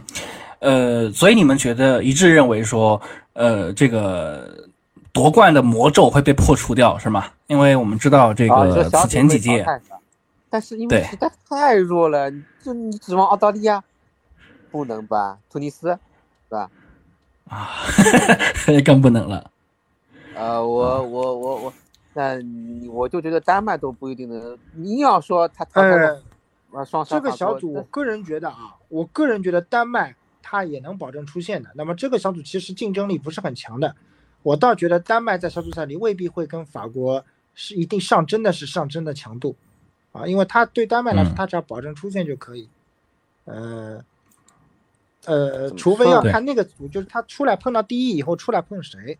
S3: 呃，所以你们觉得一致认为说，呃，这个夺冠的魔咒会被破除掉是吗？因为我们知道这个此前几届
S1: 但是因为实在太弱了，就你指望澳大利亚，不能吧？突尼斯，是吧？
S3: 啊，更不能了。
S1: 呃，我我我我，那我就觉得丹麦都不一定能。你硬要说他他
S2: 呃，这个小组，我个人觉得啊，我个人觉得丹麦他也能保证出线的。那么这个小组其实竞争力不是很强的，我倒觉得丹麦在小组赛里未必会跟法国是一定上真的是上真的强度啊，因为他对丹麦来说，他只要保证出线就可以。呃呃，除非要看那个组，就是他出来碰到第一以后出来碰谁。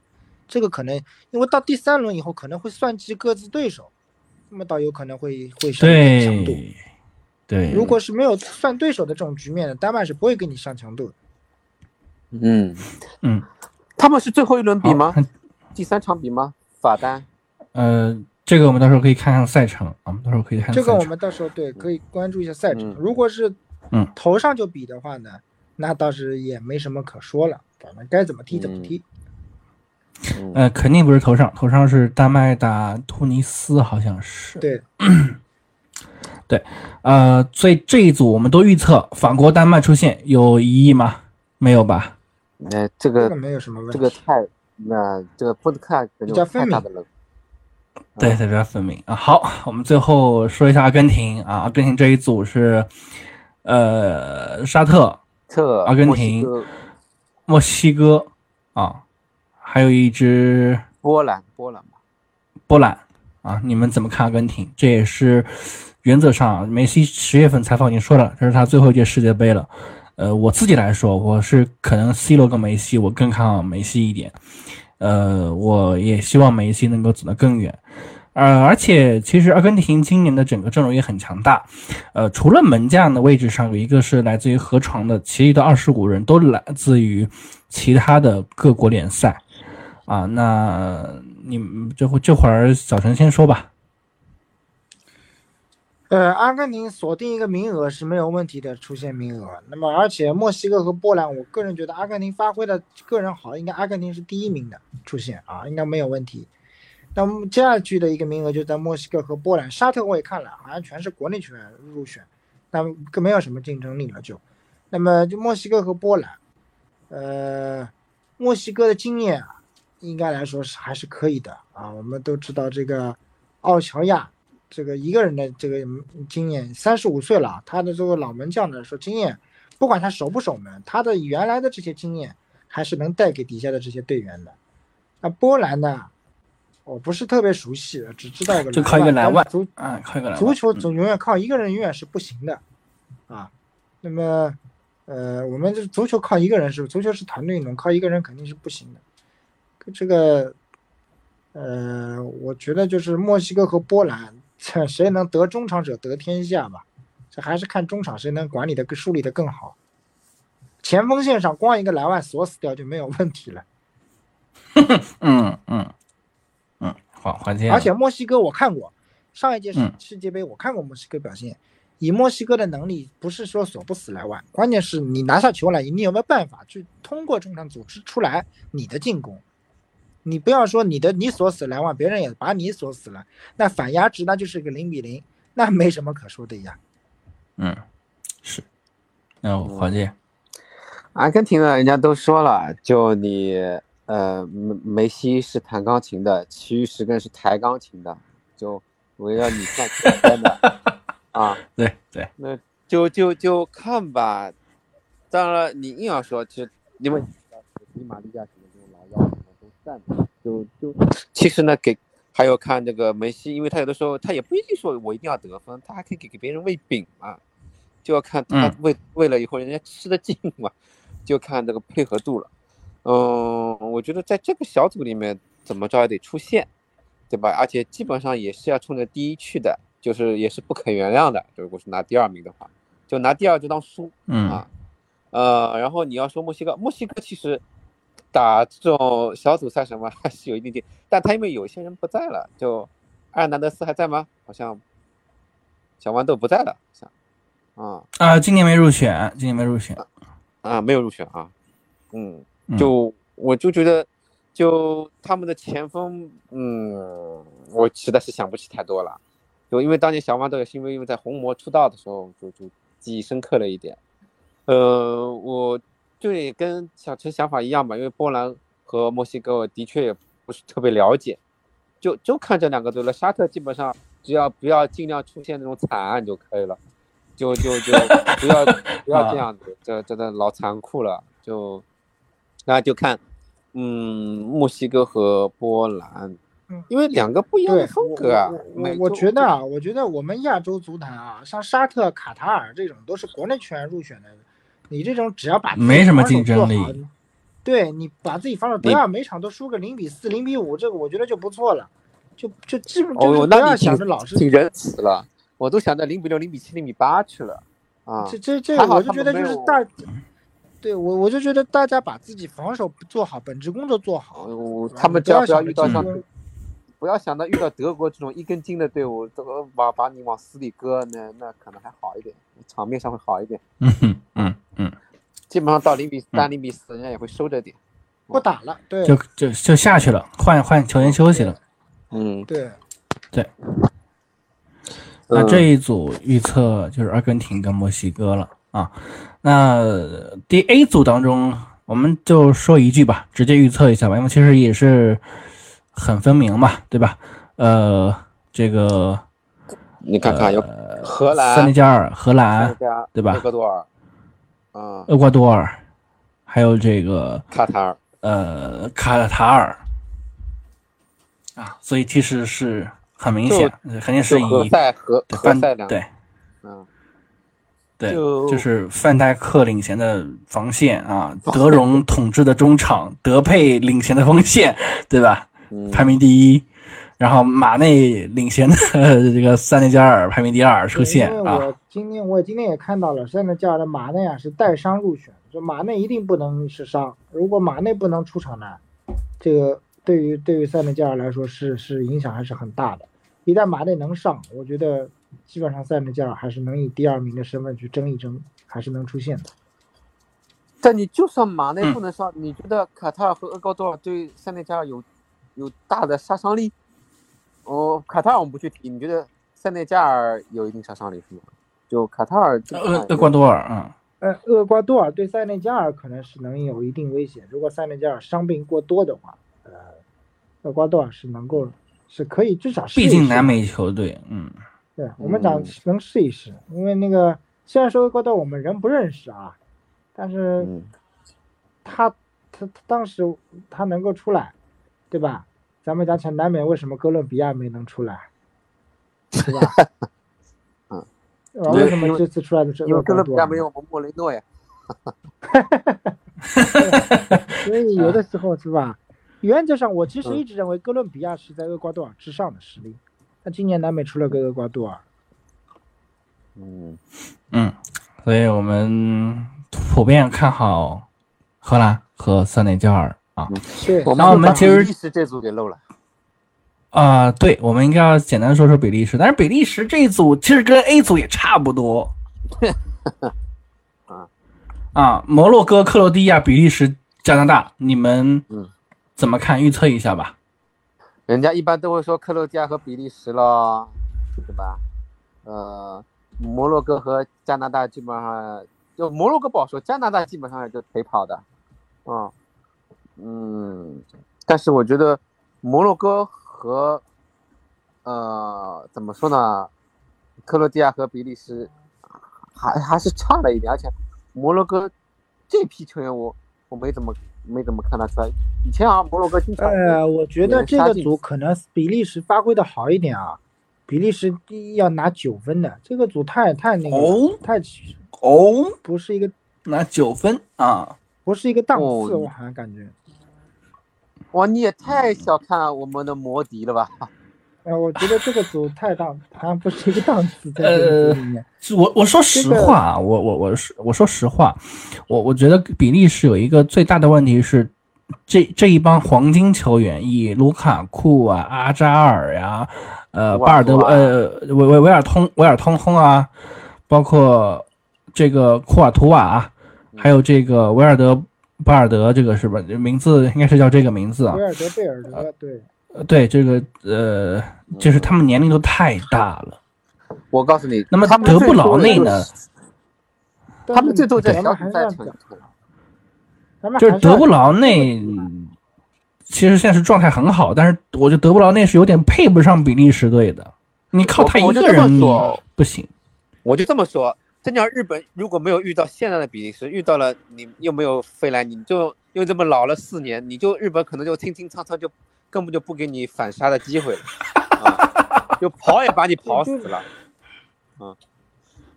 S2: 这个可能，因为到第三轮以后可能会算计各自对手，那么倒有可能会会上强度。
S3: 对，
S2: 如果是没有算对手的这种局面，丹麦是不会给你上强度的。
S1: 嗯嗯，他们是最后一轮比吗？第三场比吗？法单？
S3: 呃，这个我们到时候可以看看赛程，我们到时候可以看。
S2: 这个我们到时候对可以关注一下赛程。如果是
S3: 嗯
S2: 头上就比的话呢，那倒是也没什么可说了，反正该怎么踢怎么踢。
S3: 呃，肯定不是头上，头上是丹麦打突尼斯，好像是。
S2: 对，
S3: 对，呃，所以这一组我们都预测法国、丹麦出现，有疑义吗？没有吧？
S1: 那这个
S2: 没有什么问题。
S1: 这个太那这个不看
S2: 比较分明。
S3: 对，比较分明啊。好，我们最后说一下阿根廷啊，阿根廷这一组是呃沙特、
S1: 特、
S3: 阿根廷、墨西哥啊。还有一支
S1: 波兰，波兰吧，
S3: 波兰啊，你们怎么看阿根廷？这也是原则上，梅西十月份采访已经说了，这是他最后一届世界杯了。呃，我自己来说，我是可能 C 罗跟梅西，我更看好梅西一点。呃，我也希望梅西能够走得更远。呃，而且其实阿根廷今年的整个阵容也很强大。呃，除了门将的位置上有一个是来自于河床的，其余的二十五人都来自于其他的各国联赛。啊，那你这会这会儿小陈先说吧。
S2: 呃，阿根廷锁定一个名额是没有问题的，出现名额。那么，而且墨西哥和波兰，我个人觉得阿根廷发挥的个人好，应该阿根廷是第一名的出现啊，应该没有问题。那么接下去的一个名额就在墨西哥和波兰，沙特我也看了，好像全是国内球员入选，那更没有什么竞争力了就。那么就墨西哥和波兰，呃，墨西哥的经验啊。应该来说是还是可以的啊，我们都知道这个奥乔亚这个一个人的这个经验，三十五岁了，他的这个老门将的说经验，不管他守不守门，他的原来的这些经验还是能带给底下的这些队员的。那波兰呢，我不是特别熟悉，只知道一个
S3: 就靠一个篮外，
S2: 足
S3: 啊，靠一个篮
S2: 足球总永远靠一个人永远是不行的啊。那么，呃，我们这足球靠一个人是足球是团队运动，靠一个人肯定是不行的。这个，呃，我觉得就是墨西哥和波兰，这谁能得中场者得天下吧？这还是看中场谁能管理的更、梳理的更好。前锋线上光一个莱万锁死掉就没有问题了。
S3: 嗯嗯嗯，好，环境。
S2: 而且墨西哥我看过，上一届世世界杯我看过墨西哥表现，以墨西哥的能力，不是说锁不死莱万，关键是你拿下球来，你有没有办法去通过中场组织出来你的进攻？你不要说你的你锁死莱万，别人也把你锁死了，那反压值那就是个零比零，那没什么可说的呀。
S3: 嗯，是。那黄健，
S1: 阿根廷呢，人家都说了，就你呃梅梅西是弹钢琴的，其余十个人是抬钢琴的，就围绕你转圈的 啊。
S3: 对对，
S1: 那就就就看吧。当然了，你硬要说，其实因为迪玛利亚。赞就就其实呢，给还有看这个梅西，因为他有的时候他也不一定说我一定要得分，他还可以给给别人喂饼嘛，就要看他喂喂了以后人家吃得进嘛，就看这个配合度了。嗯，我觉得在这个小组里面怎么着也得出线，对吧？而且基本上也是要冲着第一去的，就是也是不可原谅的。如果是拿第二名的话，就拿第二就当输，
S3: 嗯
S1: 啊，呃，然后你要说墨西哥，墨西哥其实。打这种小组赛什么还是有一定点，但他因为有些人不在了，就埃尔南德斯还在吗？好像小豌豆不在了，像啊
S3: 啊，今年没入选，今年没入选
S1: 啊，没有入选啊，嗯，就我就觉得，就他们的前锋，嗯，我实在是想不起太多了，就因为当年小豌豆也是因为因为在红魔出道的时候就就记忆深刻了一点，呃，我。对，跟小陈想法一样吧，因为波兰和墨西哥我的确也不是特别了解，就就看这两个队了。沙特基本上只要不要尽量出现那种惨案就可以了，就就就不要不要这样子，这真的老残酷了。就那就看，嗯，墨西哥和波兰，因为两个不一样的风格啊。
S2: 我我觉得啊，我觉得我们亚洲足坛啊，像沙特、卡塔尔这种都是国内球员入选的。你这种只要把
S3: 没什么竞争力，
S2: 对你把自己防守不要每场都输个零比四、零比五，这个我觉得就不错了，就就基本就是不要想着老是
S1: 挺仁慈了，我都想着零比六、零比七、零比八去了啊。
S2: 这这这，我就觉得就是大，对我我就觉得大家把自己防守做好，本职工作做好，
S1: 他们只要不要遇到像。不要想到遇到德国这种一根筋的队伍，这个把把你往死里搁，那那可能还好一点，场面上会好一点。
S3: 嗯嗯嗯，
S1: 基本上到零比三、零比四，人家也会收着点，
S2: 不打了。对，
S3: 就就就下去了，换换球员休息了。
S1: 嗯，
S2: 对
S3: 对。那这一组预测就是阿根廷跟墨西哥了啊。那第 A 组当中，我们就说一句吧，直接预测一下吧，因为其实也是。很分明嘛，对吧？呃，这个
S1: 你看看，有荷兰、
S3: 塞内加尔、荷兰，对吧？
S1: 厄瓜多尔，啊，
S3: 厄瓜多尔，还有这个
S1: 卡塔尔，
S3: 呃，卡塔尔，啊，所以其实是很明显，肯定是以
S1: 何塞和何塞两
S3: 对，嗯，对，就是范戴克领衔的防线啊，德容统治的中场，德佩领衔的锋线，对吧？排名第一，然后马内领衔的这个塞内加尔排名第二出现
S2: 啊。我今天我今天也看到了，塞内加尔的马内啊是带伤入选，就马内一定不能是伤。如果马内不能出场呢，这个对于对于塞内加尔来说是是影响还是很大的。一旦马内能上，我觉得基本上塞内加尔还是能以第二名的身份去争一争，还是能出现的。
S1: 但你就算马内不能上，你觉得卡塔尔和厄瓜多尔对塞内加尔有？有大的杀伤力，哦，卡塔尔我们不去提，你觉得塞内加尔有一定杀伤力是吗？就卡塔尔，
S3: 厄厄瓜多尔啊，
S2: 呃，厄瓜多尔对塞内加尔可能是能有一定威胁。如果塞内加尔伤病过多的话，呃，厄瓜多尔是能够是可以至少
S3: 是。毕竟南美球队，嗯，
S2: 对我们讲能试一试，因为那个虽然说厄瓜多尔我们人不认识啊，但是他他他当时他能够出来。对吧？咱们讲起南美，为什么哥伦比亚没能出来？对吧？嗯，为什么这次出来的是
S1: 因为哥伦比亚没有我们莫雷诺呀。
S2: 所以有的时候是吧？原则上，我其实一直认为哥伦比亚是在厄瓜多尔之上的实力。那今年南美出了个厄瓜多尔。
S1: 嗯
S3: 嗯，所以我们普遍看好荷兰和塞内加尔。啊，
S2: 对，
S3: 那我们其实
S1: 比利时这组给漏了
S3: 啊，对，我们应该要简单说说比利时，但是比利时这一组其实跟 A 组也差不多，
S1: 啊
S3: 啊，摩洛哥、克罗地亚、比利时、加拿大，你们怎么看？预测一下吧。
S1: 人家一般都会说克罗地亚和比利时了，对吧？呃，摩洛哥和加拿大基本上就摩洛哥不好说，加拿大基本上也就陪跑的，啊。嗯，但是我觉得摩洛哥和呃怎么说呢，克罗地亚和比利时还还是差了一点，而且摩洛哥这批球员我我没怎么没怎么看得出来。以前啊，摩洛哥经常
S2: 呃，我觉得这个组可能比利时发挥的好一点啊，比利时第一要拿九分的，这个组太太那个太
S3: 哦，
S2: 不是一个
S3: 拿九分啊，
S2: 不是一个档次，我好像感觉。
S1: 哇，你也太小看我们的摩迪了吧？
S2: 呃，我觉得这个组太大，好像不是一个档次在这个组里面。
S3: 是我我说实话啊，我我我是我说实话，我我觉得比利时有一个最大的问题是，这这一帮黄金球员，以卢卡库啊、阿扎尔呀、呃巴尔德呃维维维尔通维尔通亨啊，包括这个库尔图瓦，还有这个维尔德。巴尔德这个是吧？名字应该是叫这个名字啊。
S2: 维尔德，贝尔德，对，
S3: 对，这个呃，就是他们年龄都太大了。
S1: 我告诉你，
S3: 那么
S1: 他
S3: 德布劳内呢？
S1: 他们最多在小组赛成
S3: 就是德布劳内，其实现在是状态很好，但是我觉得德布劳内是有点配不上比利时队的。你靠他一个人不行。
S1: 我就这么说，真叫日本如果没有遇到现在的比利时，遇到了你又没有飞来，你就又这么老了四年，你就日本可能就清清仓仓就根本就不给你反杀的机会了，啊，就跑也把你跑死了，嗯，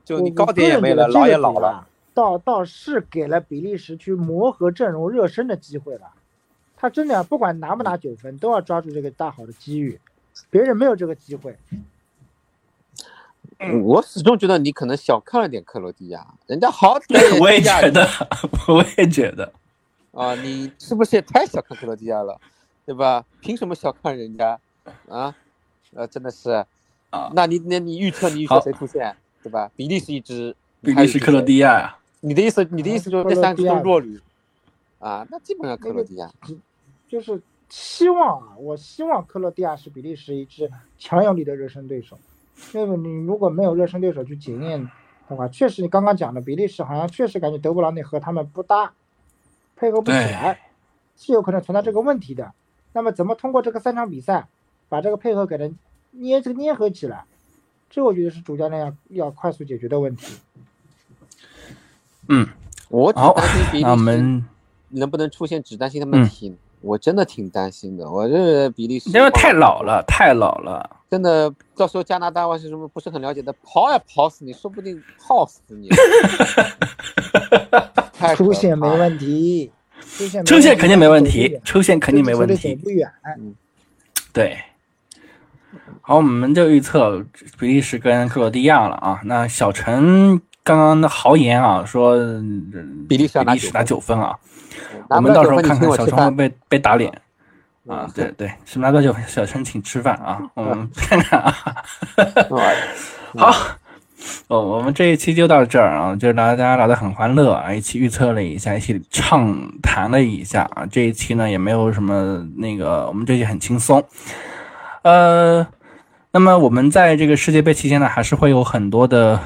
S1: 就你高点也没了，老也老了。
S2: 倒倒是给了比利时去磨合阵容、热身的机会了。他真的不管拿不拿九分，都要抓住这个大好的机遇。别人没有这个机会。
S1: 我始终觉得你可能小看了点克罗地亚，人家好
S3: 歹我也觉得，我也觉得。
S1: 啊，你是不是也太小看克罗地亚了，对吧？凭什么小看人家？啊，呃，真的是。
S3: 啊，
S1: 那你那你预测你预测谁出现，对吧？比利时一支，
S3: 比利时克罗地亚呀。
S1: 你的意思，你的意思就是这三支都弱旅，啊，那基本上克罗地亚，
S2: 就是希望啊，我希望克罗地亚是比利时一支强有力的热身对手，因为你如果没有热身对手去检验的话，确实你刚刚讲的比利时好像确实感觉德布劳内和他们不搭，配合不起来，是有可能存在这个问题的。那么怎么通过这个三场比赛把这个配合给它捏这个捏合起来，这我觉得是主教练要要快速解决的问题。
S3: 嗯，
S1: 我
S3: 好，
S1: 那
S3: 我们
S1: 能不能出现只担心他们挺？我真的挺担心的。我这比利时
S3: 因为太老了，太老了，
S1: 真的。到时候加拿大或是什么不是很了解的，跑也跑死你，说不定耗死你。
S2: 出现没问题，出线
S3: 肯定没问题，出线肯定没问题。
S2: 不远，
S3: 对。好，我们就预测比利时跟克罗地亚了啊。那小陈。刚刚的豪言啊，说
S1: 比利时
S3: 拿九分啊，我们到时候看看小陈会被被打脸啊，对对，是拿到九分，小陈请吃饭啊，我们看看啊，好，哦，我们这一期就到这儿啊，就是大家聊得很欢乐啊，一起预测了一下，一起畅谈了一下啊，这一期呢也没有什么那个，我们这期很轻松，呃，那么我们在这个世界杯期间呢，还是会有很多的。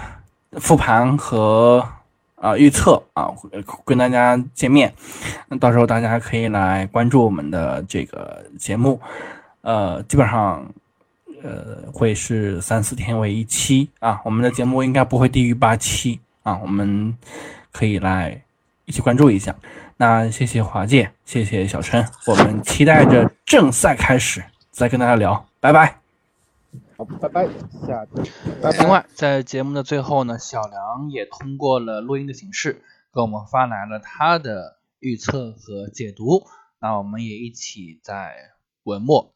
S3: 复盘和啊预测啊，跟大家见面，那到时候大家可以来关注我们的这个节目，呃，基本上呃会是三四天为一期啊，我们的节目应该不会低于八期啊，我们可以来一起关注一下。那谢谢华健，谢谢小陈，我们期待着正赛开始再跟大家聊，拜拜。
S1: 好，拜拜，下周。
S3: 另外，在节目的最后呢，小梁也通过了录音的形式，给我们发来了他的预测和解读。那我们也一起在文末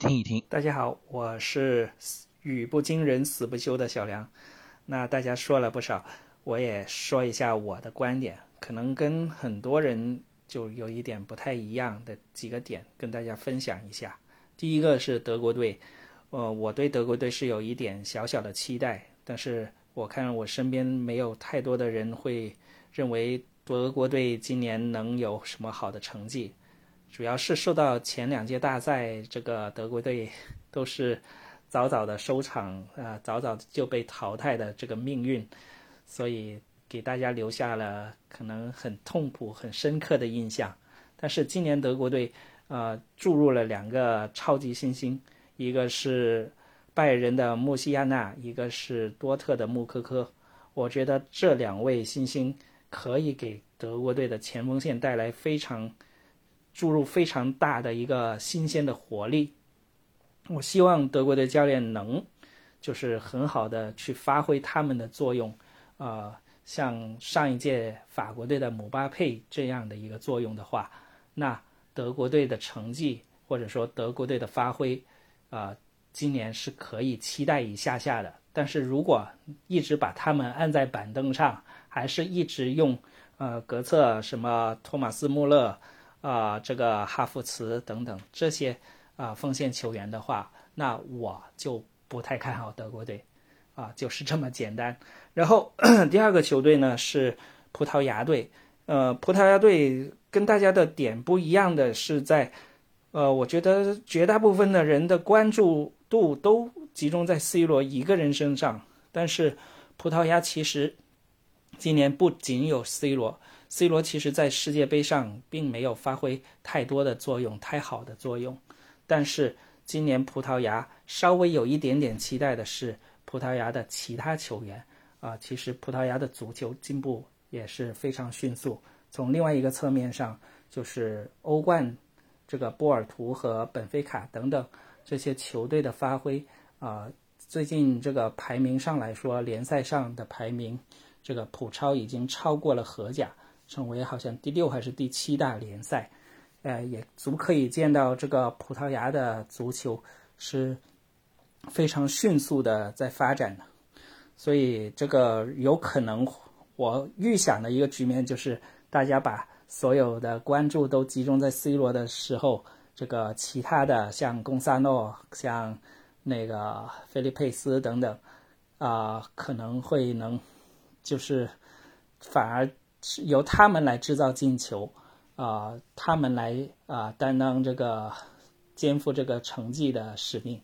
S3: 听一听。
S4: 大家好，我是语不惊人死不休的小梁。那大家说了不少，我也说一下我的观点，可能跟很多人就有一点不太一样的几个点，跟大家分享一下。第一个是德国队。呃，我对德国队是有一点小小的期待，但是我看我身边没有太多的人会认为德国队今年能有什么好的成绩，主要是受到前两届大赛这个德国队 都是早早的收场啊，早早就被淘汰的这个命运，所以给大家留下了可能很痛苦、很深刻的印象。但是今年德国队呃注入了两个超级新星。一个是拜仁的穆西亚纳，一个是多特的穆科科。我觉得这两位新星可以给德国队的前锋线带来非常注入非常大的一个新鲜的活力。我希望德国队教练能就是很好的去发挥他们的作用，呃，像上一届法国队的姆巴佩这样的一个作用的话，那德国队的成绩或者说德国队的发挥。啊，今年是可以期待一下下的，但是如果一直把他们按在板凳上，还是一直用呃格策、什么托马斯穆勒啊、这个哈弗茨等等这些啊锋线球员的话，那我就不太看好德国队，啊，就是这么简单。然后第二个球队呢是葡萄牙队，呃，葡萄牙队跟大家的点不一样的是在。呃，我觉得绝大部分的人的关注度都集中在 C 罗一个人身上，但是葡萄牙其实今年不仅有 C 罗 C 罗其实在世界杯上并没有发挥太多的作用，太好的作用。但是今年葡萄牙稍微有一点点期待的是，葡萄牙的其他球员啊，其实葡萄牙的足球进步也是非常迅速。从另外一个侧面上，就是欧冠这个波尔图和本菲卡等等这些球队的发挥啊，最近这个排名上来说，联赛上的排名，这个葡超已经超过了荷甲。成为好像第六还是第七大联赛，呃，也足可以见到这个葡萄牙的足球是非常迅速的在发展的，所以这个有可能我预想的一个局面就是，大家把所有的关注都集中在 C 罗的时候，这个其他的像贡萨诺、像那个菲利佩斯等等，啊，可能会能就是反而。是由他们来制造进球，啊，他们来啊担当这个肩负这个成绩的使命，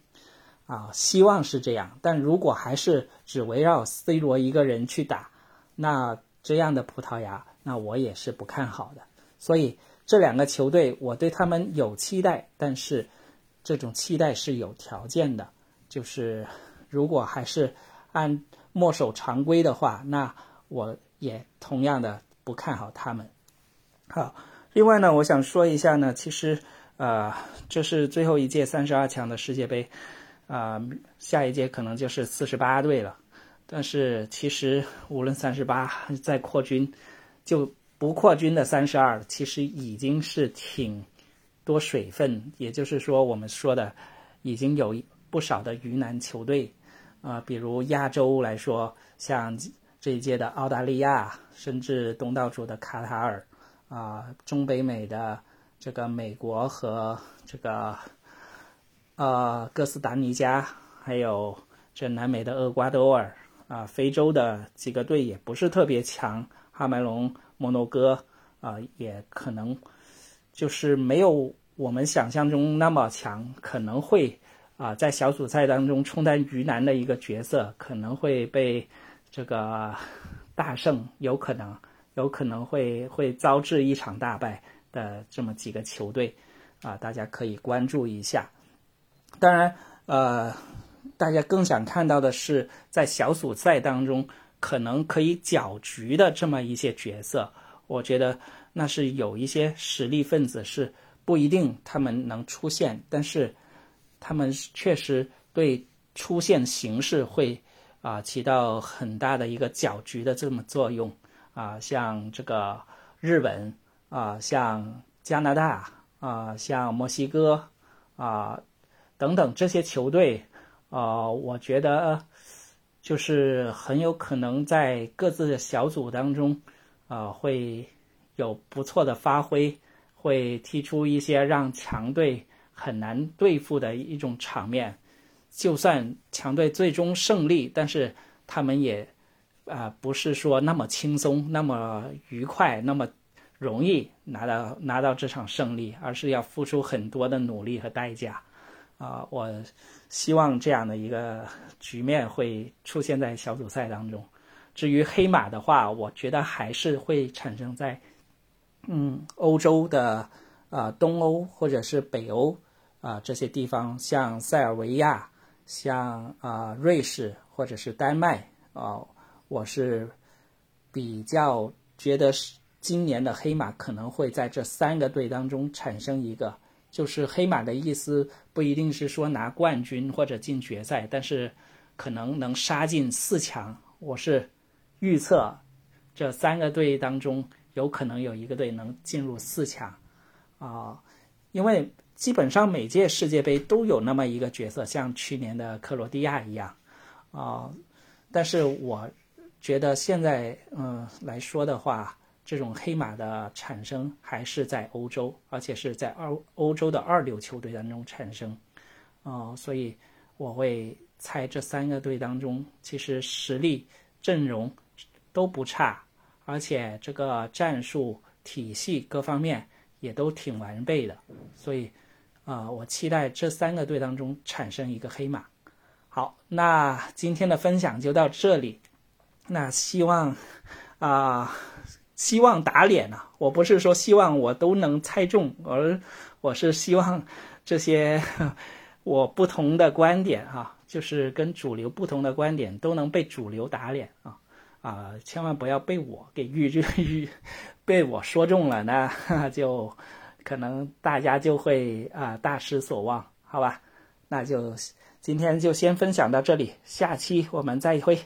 S4: 啊，希望是这样。但如果还是只围绕 C 罗一个人去打，那这样的葡萄牙，那我也是不看好的。所以这两个球队，我对他们有期待，但是这种期待是有条件的，就是如果还是按墨守常规的话，那我也同样的。不看好他们。好，另外呢，我想说一下呢，其实，呃，这是最后一届三十二强的世界杯，啊，下一届可能就是四十八队了。但是其实无论三十八再扩军，就不扩军的三十二，其实已经是挺多水分。也就是说，我们说的已经有不少的鱼腩球队，啊，比如亚洲来说，像。这一届的澳大利亚，甚至东道主的卡塔尔，啊，中北美的这个美国和这个呃哥斯达黎加，还有这南美的厄瓜多尔，啊，非洲的几个队也不是特别强，哈梅隆、摩洛哥，啊，也可能就是没有我们想象中那么强，可能会啊在小组赛当中充当鱼腩的一个角色，可能会被。这个 大胜有可能，有可能会会遭致一场大败的这么几个球队，啊，大家可以关注一下。当然，呃，大家更想看到的是在小组赛当中可能可以搅局的这么一些角色。我觉得那是有一些实力分子是不一定他们能出现，但是他们确实对出现形势会。啊，起到很大的一个搅局的这么作用啊，像这个日本啊，像加拿大啊，像墨西哥啊等等这些球队啊，我觉得就是很有可能在各自的小组当中啊，会有不错的发挥，会踢出一些让强队很难对付的一种场面。就算强队最终胜利，但是他们也啊不是说那么轻松、那么愉快、那么容易拿到拿到这场胜利，而是要付出很多的努力和代价啊！我希望这样的一个局面会出现在小组赛当中。至于黑马的话，我觉得还是会产生在嗯欧洲的啊东欧或者是北欧啊这些地方，像塞尔维亚。像啊，瑞士或者是丹麦啊，我是比较觉得是今年的黑马可能会在这三个队当中产生一个，就是黑马的意思不一定是说拿冠军或者进决赛，但是可能能杀进四强。我是预测这三个队当中有可能有一个队能进入四强啊，因为。基本上每届世界杯都有那么一个角色，像去年的克罗地亚一样，啊，但是我觉得现在嗯来说的话，这种黑马的产生还是在欧洲，而且是在二欧洲的二流球队当中产生，啊，所以我会猜这三个队当中，其实实力阵容都不差，而且这个战术体系各方面也都挺完备的，所以。啊，我期待这三个队当中产生一个黑马。好，那今天的分享就到这里。那希望啊，希望打脸啊，我不是说希望我都能猜中，而我是希望这些 我不同的观点哈，就是跟主流不同的观点都能被主流打脸啊啊，千万不要被我给预预被我说中了，那 就可能大家就会啊大失所望，好吧？那就今天就先分享到这里，下期我们再会。